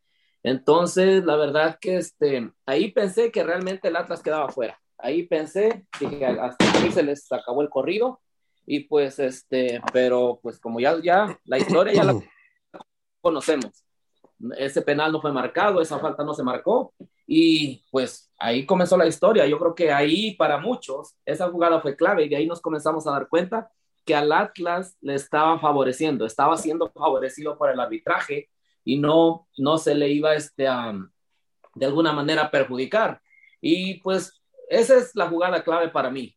Entonces, la verdad que este, ahí pensé que realmente el Atlas quedaba fuera. Ahí pensé, que hasta aquí se les acabó el corrido. Y pues, este, pero pues como ya, ya la historia ya la conocemos. Ese penal no fue marcado, esa falta no se marcó. Y pues ahí comenzó la historia. Yo creo que ahí para muchos esa jugada fue clave y de ahí nos comenzamos a dar cuenta que al Atlas le estaba favoreciendo, estaba siendo favorecido por el arbitraje y no, no se le iba este, a, de alguna manera perjudicar. Y pues esa es la jugada clave para mí.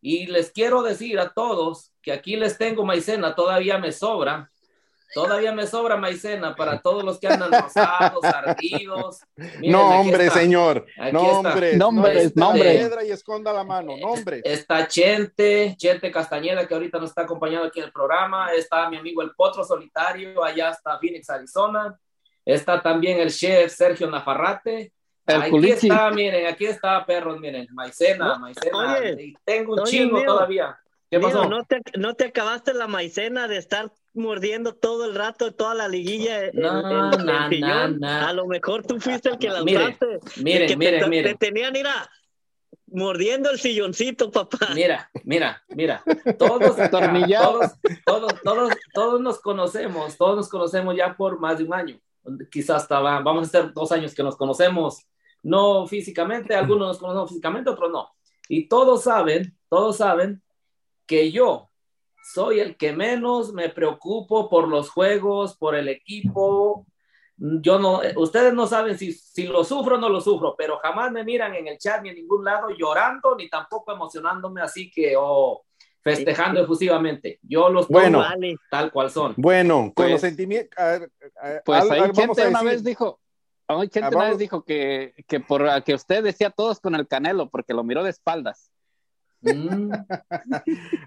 Y les quiero decir a todos que aquí les tengo maicena, todavía me sobra, Todavía me sobra maicena para todos los que andan rosados, ardidos. no, hombre, señor. no, hombre. Nombres, no, Piedra y esconda la mano, nombre. Está Chente, Chente Castañeda, que ahorita nos está acompañando aquí en el programa. Está mi amigo el Potro Solitario, allá está Phoenix, Arizona. Está también el chef Sergio Nafarrate. aquí está, miren, aquí está, perros, miren, maicena, maicena. tengo un chingo todavía. ¿Qué pasó? ¿no te, ¿no te acabaste la maicena de estar mordiendo todo el rato toda la liguilla no, no, A lo mejor tú fuiste el que la usaste. Miren, miren, te, Te tenían, mira, mordiendo el silloncito, papá. Mira, mira, mira. Todos, todos, todos, todos, todos nos conocemos, todos nos conocemos ya por más de un año. Quizás hasta vamos a ser dos años que nos conocemos, no físicamente, algunos nos conocemos físicamente, otros no. Y todos saben, todos saben que yo soy el que menos me preocupo por los juegos, por el equipo. Yo no, ustedes no saben si, si lo sufro o no lo sufro, pero jamás me miran en el chat ni en ningún lado llorando ni tampoco emocionándome así que o festejando efusivamente. Yo los bueno, tal cual son. Bueno, con los pues, sentimientos. Pues ahí Chente una vez dijo, Hoy Chente una vez dijo que, que por que usted decía todos con el canelo porque lo miró de espaldas. Mm.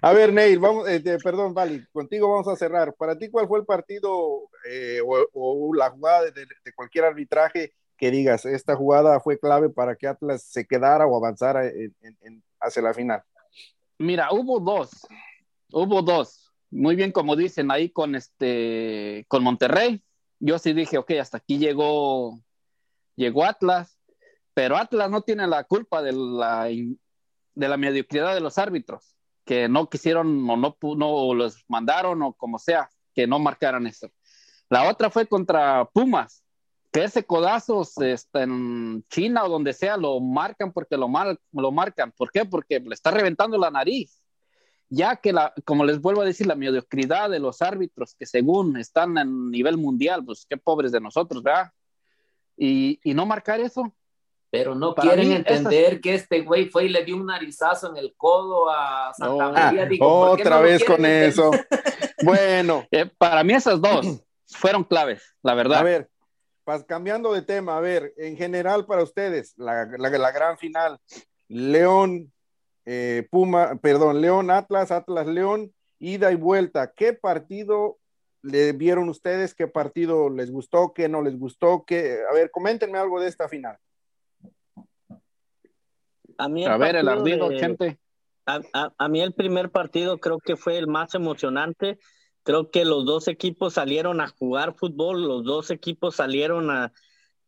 a ver, Neil, vamos, eh, perdón, Vali, contigo vamos a cerrar. Para ti, ¿cuál fue el partido eh, o, la jugada de, cualquier arbitraje que digas, esta jugada fue clave para que Atlas se quedara o avanzara hacia la final? Mira, hubo dos, hubo dos. Muy bien, como dicen ahí con este, con Monterrey. Yo sí dije, ok, hasta aquí llegó, llegó Atlas, pero Atlas no tiene la culpa de la de la mediocridad de los árbitros, que no quisieron o no, los mandaron o como sea, que no marcaran eso. La otra fue contra Pumas, que ese codazo está en China o donde sea lo marcan porque lo, mal, lo marcan. ¿Por qué? Porque le está reventando la nariz. Ya que, la, como les vuelvo a decir, la mediocridad de los árbitros que según están en nivel mundial, pues qué pobres de nosotros, ¿verdad? Y no marcar eso, pero no quieren entender que este güey fue y le dio un narizazo en el codo a Santa María. otra vez con eso. bueno. Eh, para mí esas dos fueron claves, la verdad. A ver, cambiando de tema, a ver, en general para ustedes, la, la, gran final, León, eh, Puma, perdón, León Atlas, Atlas León, ida y vuelta. ¿Qué partido le vieron ustedes? ¿Qué partido les gustó? ¿Qué no les gustó? ¿Qué? A ver, coméntenme algo de esta final. A mí el ver, el ardido, gente. A, mí el primer partido creo que fue el más emocionante. Creo que los dos equipos salieron a jugar fútbol, los dos equipos salieron a,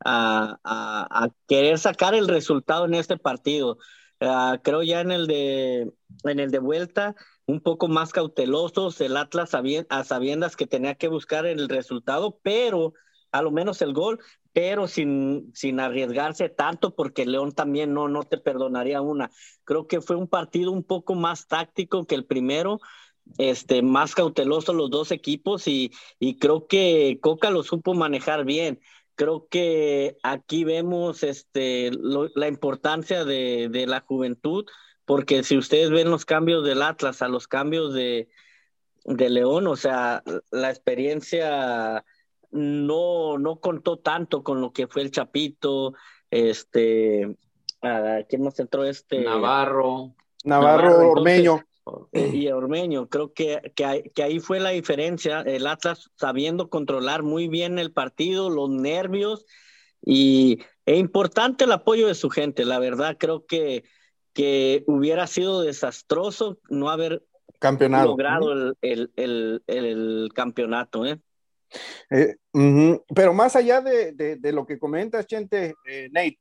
a, querer sacar el resultado en este partido. Ah, creo ya en el de en el de vuelta un poco más cautelosos el Atlas a sabiendas que tenía que buscar el resultado, pero a lo menos el gol, pero sin, sin arriesgarse tanto porque León también no, no te perdonaría una. Creo que fue un partido un poco más táctico que el primero, este, más cauteloso los dos equipos y, y creo que Coca lo supo manejar bien. Creo que aquí vemos este, la importancia de, de la juventud, porque si ustedes ven los cambios del Atlas a los cambios de, de León, o sea, la experiencia no, no contó tanto con lo que fue el Chapito, este, ¿quién más entró? Este, Navarro. Navarro, Ormeño. y Ormeño, creo que, que, ahí fue la diferencia, el Atlas sabiendo controlar muy bien el partido, los nervios y es importante el apoyo de su gente, la verdad creo que, que hubiera sido desastroso no haber campeonato. logrado el, el, el, campeonato. ¿eh? Eh, pero más allá de, de, lo que comentas, Chente, eh, Nate,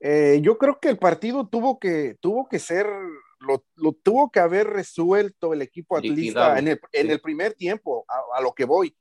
eh, yo creo que el partido tuvo que, tuvo que ser, lo, lo tuvo que haber resuelto el equipo atlista en el, en el, primer tiempo, a, lo que voy.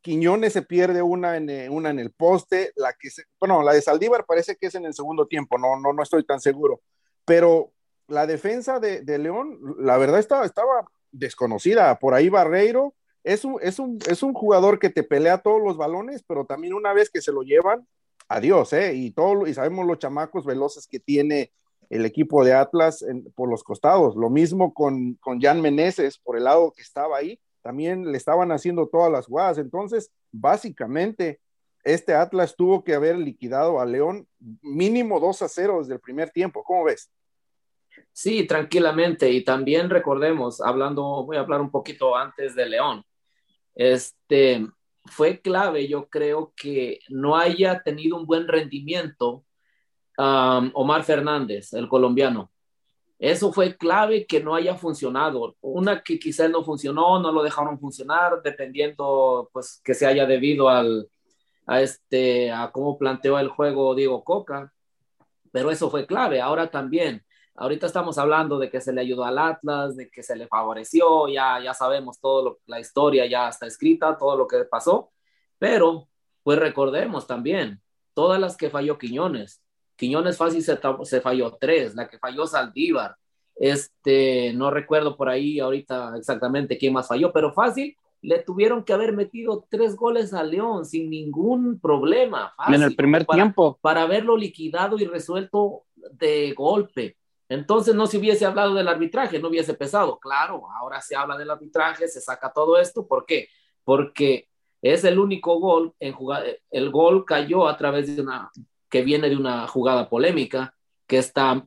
Quiñones se pierde una en, una en el poste, la que se, bueno, la de Saldívar parece que es en el segundo tiempo, no, no, no estoy tan seguro, pero la defensa de, de León, la verdad estaba, estaba desconocida, por ahí Barreiro, es un, es, un, es un jugador que te pelea todos los balones, pero también una vez que se lo llevan, adiós, ¿eh? Y, todo, y sabemos los chamacos veloces que tiene el equipo de Atlas por los costados. Lo mismo con, con Jan Meneses, por el lado que estaba ahí, también le estaban haciendo todas las jugadas. Entonces, básicamente, este Atlas tuvo que haber liquidado a León mínimo 2 a 0 desde el primer tiempo. ¿Cómo ves? Sí, tranquilamente. Y también recordemos, hablando, voy a hablar un poquito antes de León. Este, fue clave, yo creo que no haya tenido un buen rendimiento Omar Fernández, el colombiano. Eso fue clave que no haya funcionado. Una que quizás no funcionó, no lo dejaron funcionar, dependiendo, pues, que se haya debido al, a este, a cómo planteó el juego Diego Coca. Pero eso fue clave. Ahora también, Ahorita estamos hablando de que se le ayudó al Atlas, de que se le favoreció, ya, ya sabemos todo la historia ya está escrita, todo lo que pasó, pero pues recordemos también todas las que falló Quiñones. Quiñones fácil se, se falló tres, la que falló Saldívar, este, no recuerdo por ahí ahorita exactamente quién más falló, pero fácil le tuvieron que haber metido tres goles a León sin ningún problema. en el primer tiempo. Para haberlo liquidado y resuelto de golpe. Entonces no se hubiese hablado del arbitraje, no hubiese pesado. Claro, ahora se habla del arbitraje, se saca todo esto. ¿Por qué? Porque es el único gol en jugada. El gol cayó a través de una que viene de una jugada polémica que está,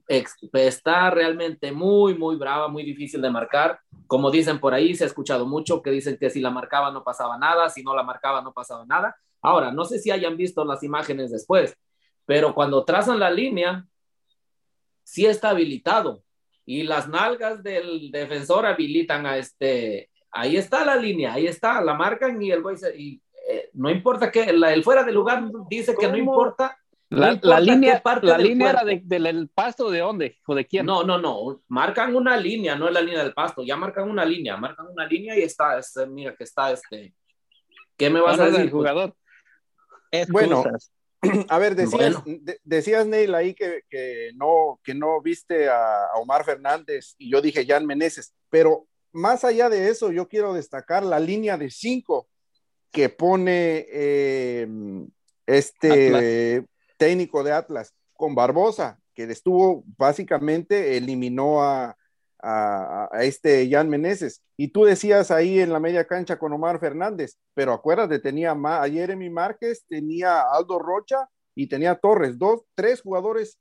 está realmente muy, muy brava, muy difícil de marcar. Como dicen por ahí, se ha escuchado mucho que dicen que si la marcaba no pasaba nada, si no la marcaba no pasaba nada. Ahora, no sé si hayan visto las imágenes después, pero cuando trazan la línea, sí está habilitado y las nalgas del defensor habilitan a este, ahí está la línea, ahí está, la marcan y el güey y, eh, no importa que el fuera de lugar dice que no importa. La, línea, la línea era del pasto de dónde o de quién? No, no, no, marcan una línea, no es la línea del pasto, ya marcan una línea, marcan una línea y está, este, mira que está este, ¿qué me vas a decir? jugador. bueno, A ver, decías, decías Neil ahí que, que, no, que no viste a, Omar Fernández y yo dije Jan Meneses, pero más allá de eso, yo quiero destacar la línea de cinco que pone eh, este técnico de Atlas con Barbosa, que estuvo básicamente, eliminó a, a, este Jan Meneses. Y tú decías ahí en la media cancha con Omar Fernández, pero acuérdate, tenía a Jeremy Márquez, tenía Aldo Rocha y tenía Torres, dos, tres jugadores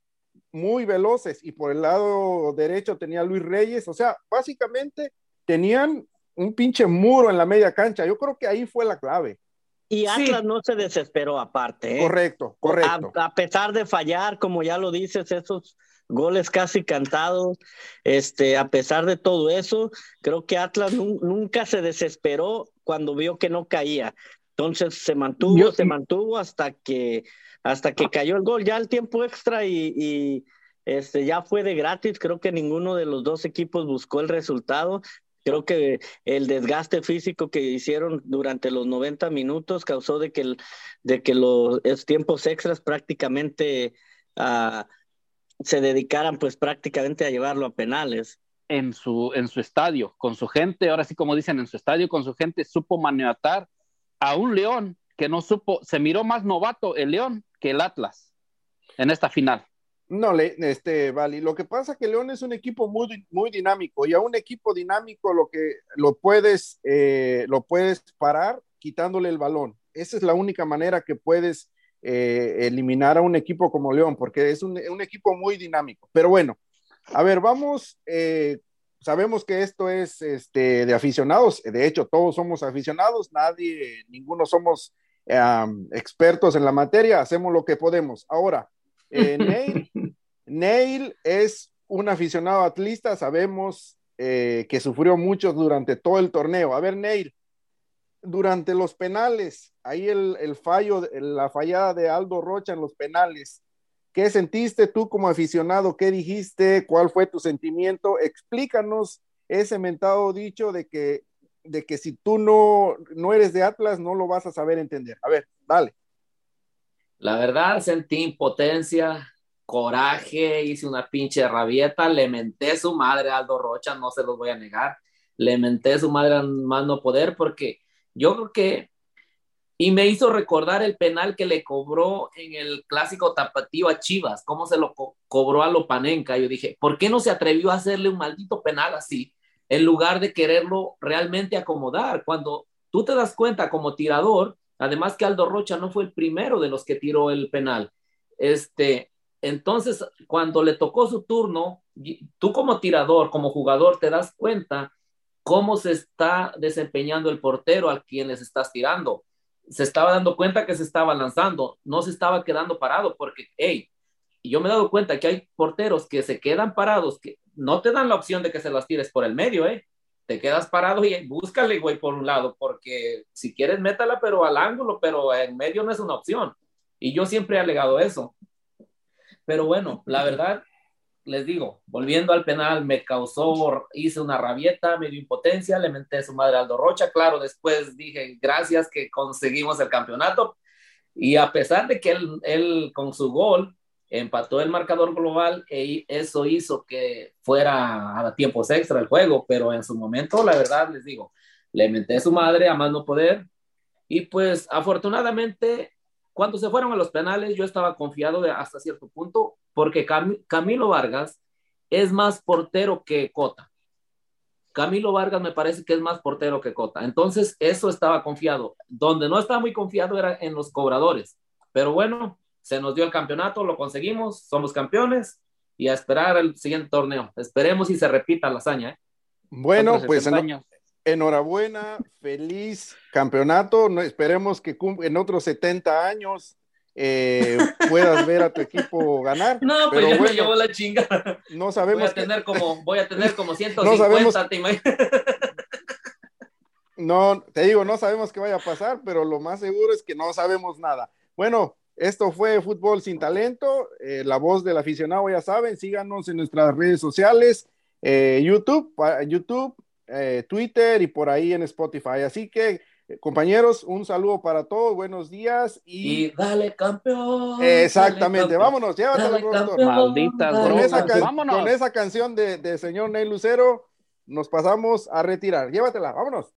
muy veloces y por el lado derecho tenía Luis Reyes, o sea, básicamente tenían un pinche muro en la media cancha. Yo creo que ahí fue la clave. Y Atlas no se desesperó aparte. ¿eh? Correcto, correcto. A, a, pesar de fallar, como ya lo dices, esos goles casi cantados. Este, a pesar de todo eso, creo que Atlas nunca se desesperó cuando vio que no caía. Entonces se mantuvo, se mantuvo hasta que hasta que cayó el gol, ya el tiempo extra y, este, ya fue de gratis. Creo que ninguno de los dos equipos buscó el resultado. Creo que el desgaste físico que hicieron durante los 90 minutos causó de que, de que los, tiempos extras prácticamente uh, se dedicaran pues prácticamente a llevarlo a penales. En su, en su estadio, con su gente, ahora sí como dicen, en su estadio, con su gente, supo maniatar a un León que no supo, se miró más novato el León que el Atlas en esta final. No, le, este, Vali, lo que pasa es que León es un equipo muy, muy dinámico y a un equipo dinámico lo que lo puedes, eh, lo puedes parar quitándole el balón. Esa es la única manera que puedes eh, eliminar a un equipo como León, porque es un, equipo muy dinámico. Pero bueno, a ver, vamos, eh, sabemos que esto es este, de aficionados, de hecho todos somos aficionados, nadie, ninguno somos expertos en la materia, hacemos lo que podemos. Ahora, eh, Neil, es un aficionado atlista, sabemos que sufrió mucho durante todo el torneo. A ver, Neil, durante los penales, ahí el, fallo, la fallada de Aldo Rocha en los penales, ¿qué sentiste tú como aficionado? ¿Qué dijiste? ¿Cuál fue tu sentimiento? Explícanos ese mentado dicho de que, de que si tú no, no eres de Atlas, no lo vas a saber entender. A ver, dale. La verdad, sentí impotencia, coraje, hice una pinche rabieta, le menté su madre Aldo Rocha, no se los voy a negar, le menté su madre a más no poder porque yo creo que, y me hizo recordar el penal que le cobró en el clásico tapatío a Chivas, cómo se lo cobró a Lopanenca. Yo dije, ¿por qué no se atrevió a hacerle un maldito penal así en lugar de quererlo realmente acomodar? Cuando tú te das cuenta como tirador, Además que Aldo Rocha no fue el primero de los que tiró el penal. Este, entonces, cuando le tocó su turno, tú como tirador, como jugador, te das cuenta cómo se está desempeñando el portero al quien les estás tirando. Se estaba dando cuenta que se estaba lanzando, no se estaba quedando parado, porque, hey, yo me he dado cuenta que hay porteros que se quedan parados, que no te dan la opción de que se las tires por el medio, ¿eh? te quedas parado y búscale, güey, por un lado, porque si quieres, métala, pero al ángulo, pero en medio no es una opción. Y yo siempre he alegado eso. Pero bueno, la verdad, les digo, volviendo al penal, me causó, hice una rabieta, me dio impotencia, le menté a su madre Aldo Rocha, claro, después dije, gracias que conseguimos el campeonato. Y a pesar de que él, él con su gol empató el marcador global y eso hizo que fuera a tiempos extra el juego, pero en su momento, la verdad, les digo, le menté a su madre a más no poder. Y pues afortunadamente cuando se fueron a los penales yo estaba confiado de hasta cierto punto porque Camilo Vargas es más portero que Cota. Camilo Vargas me parece que es más portero que Cota. Entonces, eso estaba confiado. Donde no estaba muy confiado era en los cobradores. Pero bueno, se nos dio el campeonato, lo conseguimos, somos campeones y a esperar el siguiente torneo. Esperemos y se repita la hazaña. ¿eh? Bueno, pues enhorabuena, feliz campeonato. No, esperemos que en otros 70 años eh, puedas ver a tu equipo ganar. No, pues ya me llevó la chinga. No sabemos. Voy a tener como, voy a tener como 150. no, te digo, no sabemos qué vaya a pasar, pero lo más seguro es que no sabemos nada. Bueno, esto fue Fútbol sin Talento, eh, la voz del aficionado, ya saben, síganos en nuestras redes sociales, eh, YouTube, YouTube Twitter y por ahí en Spotify. Así que, compañeros, un saludo para todos, buenos días y... dale campeón. Exactamente, vámonos, llévatela, Maldita con, esa con esa canción de, de señor Ney Lucero, nos pasamos a retirar. Llévatela, vámonos.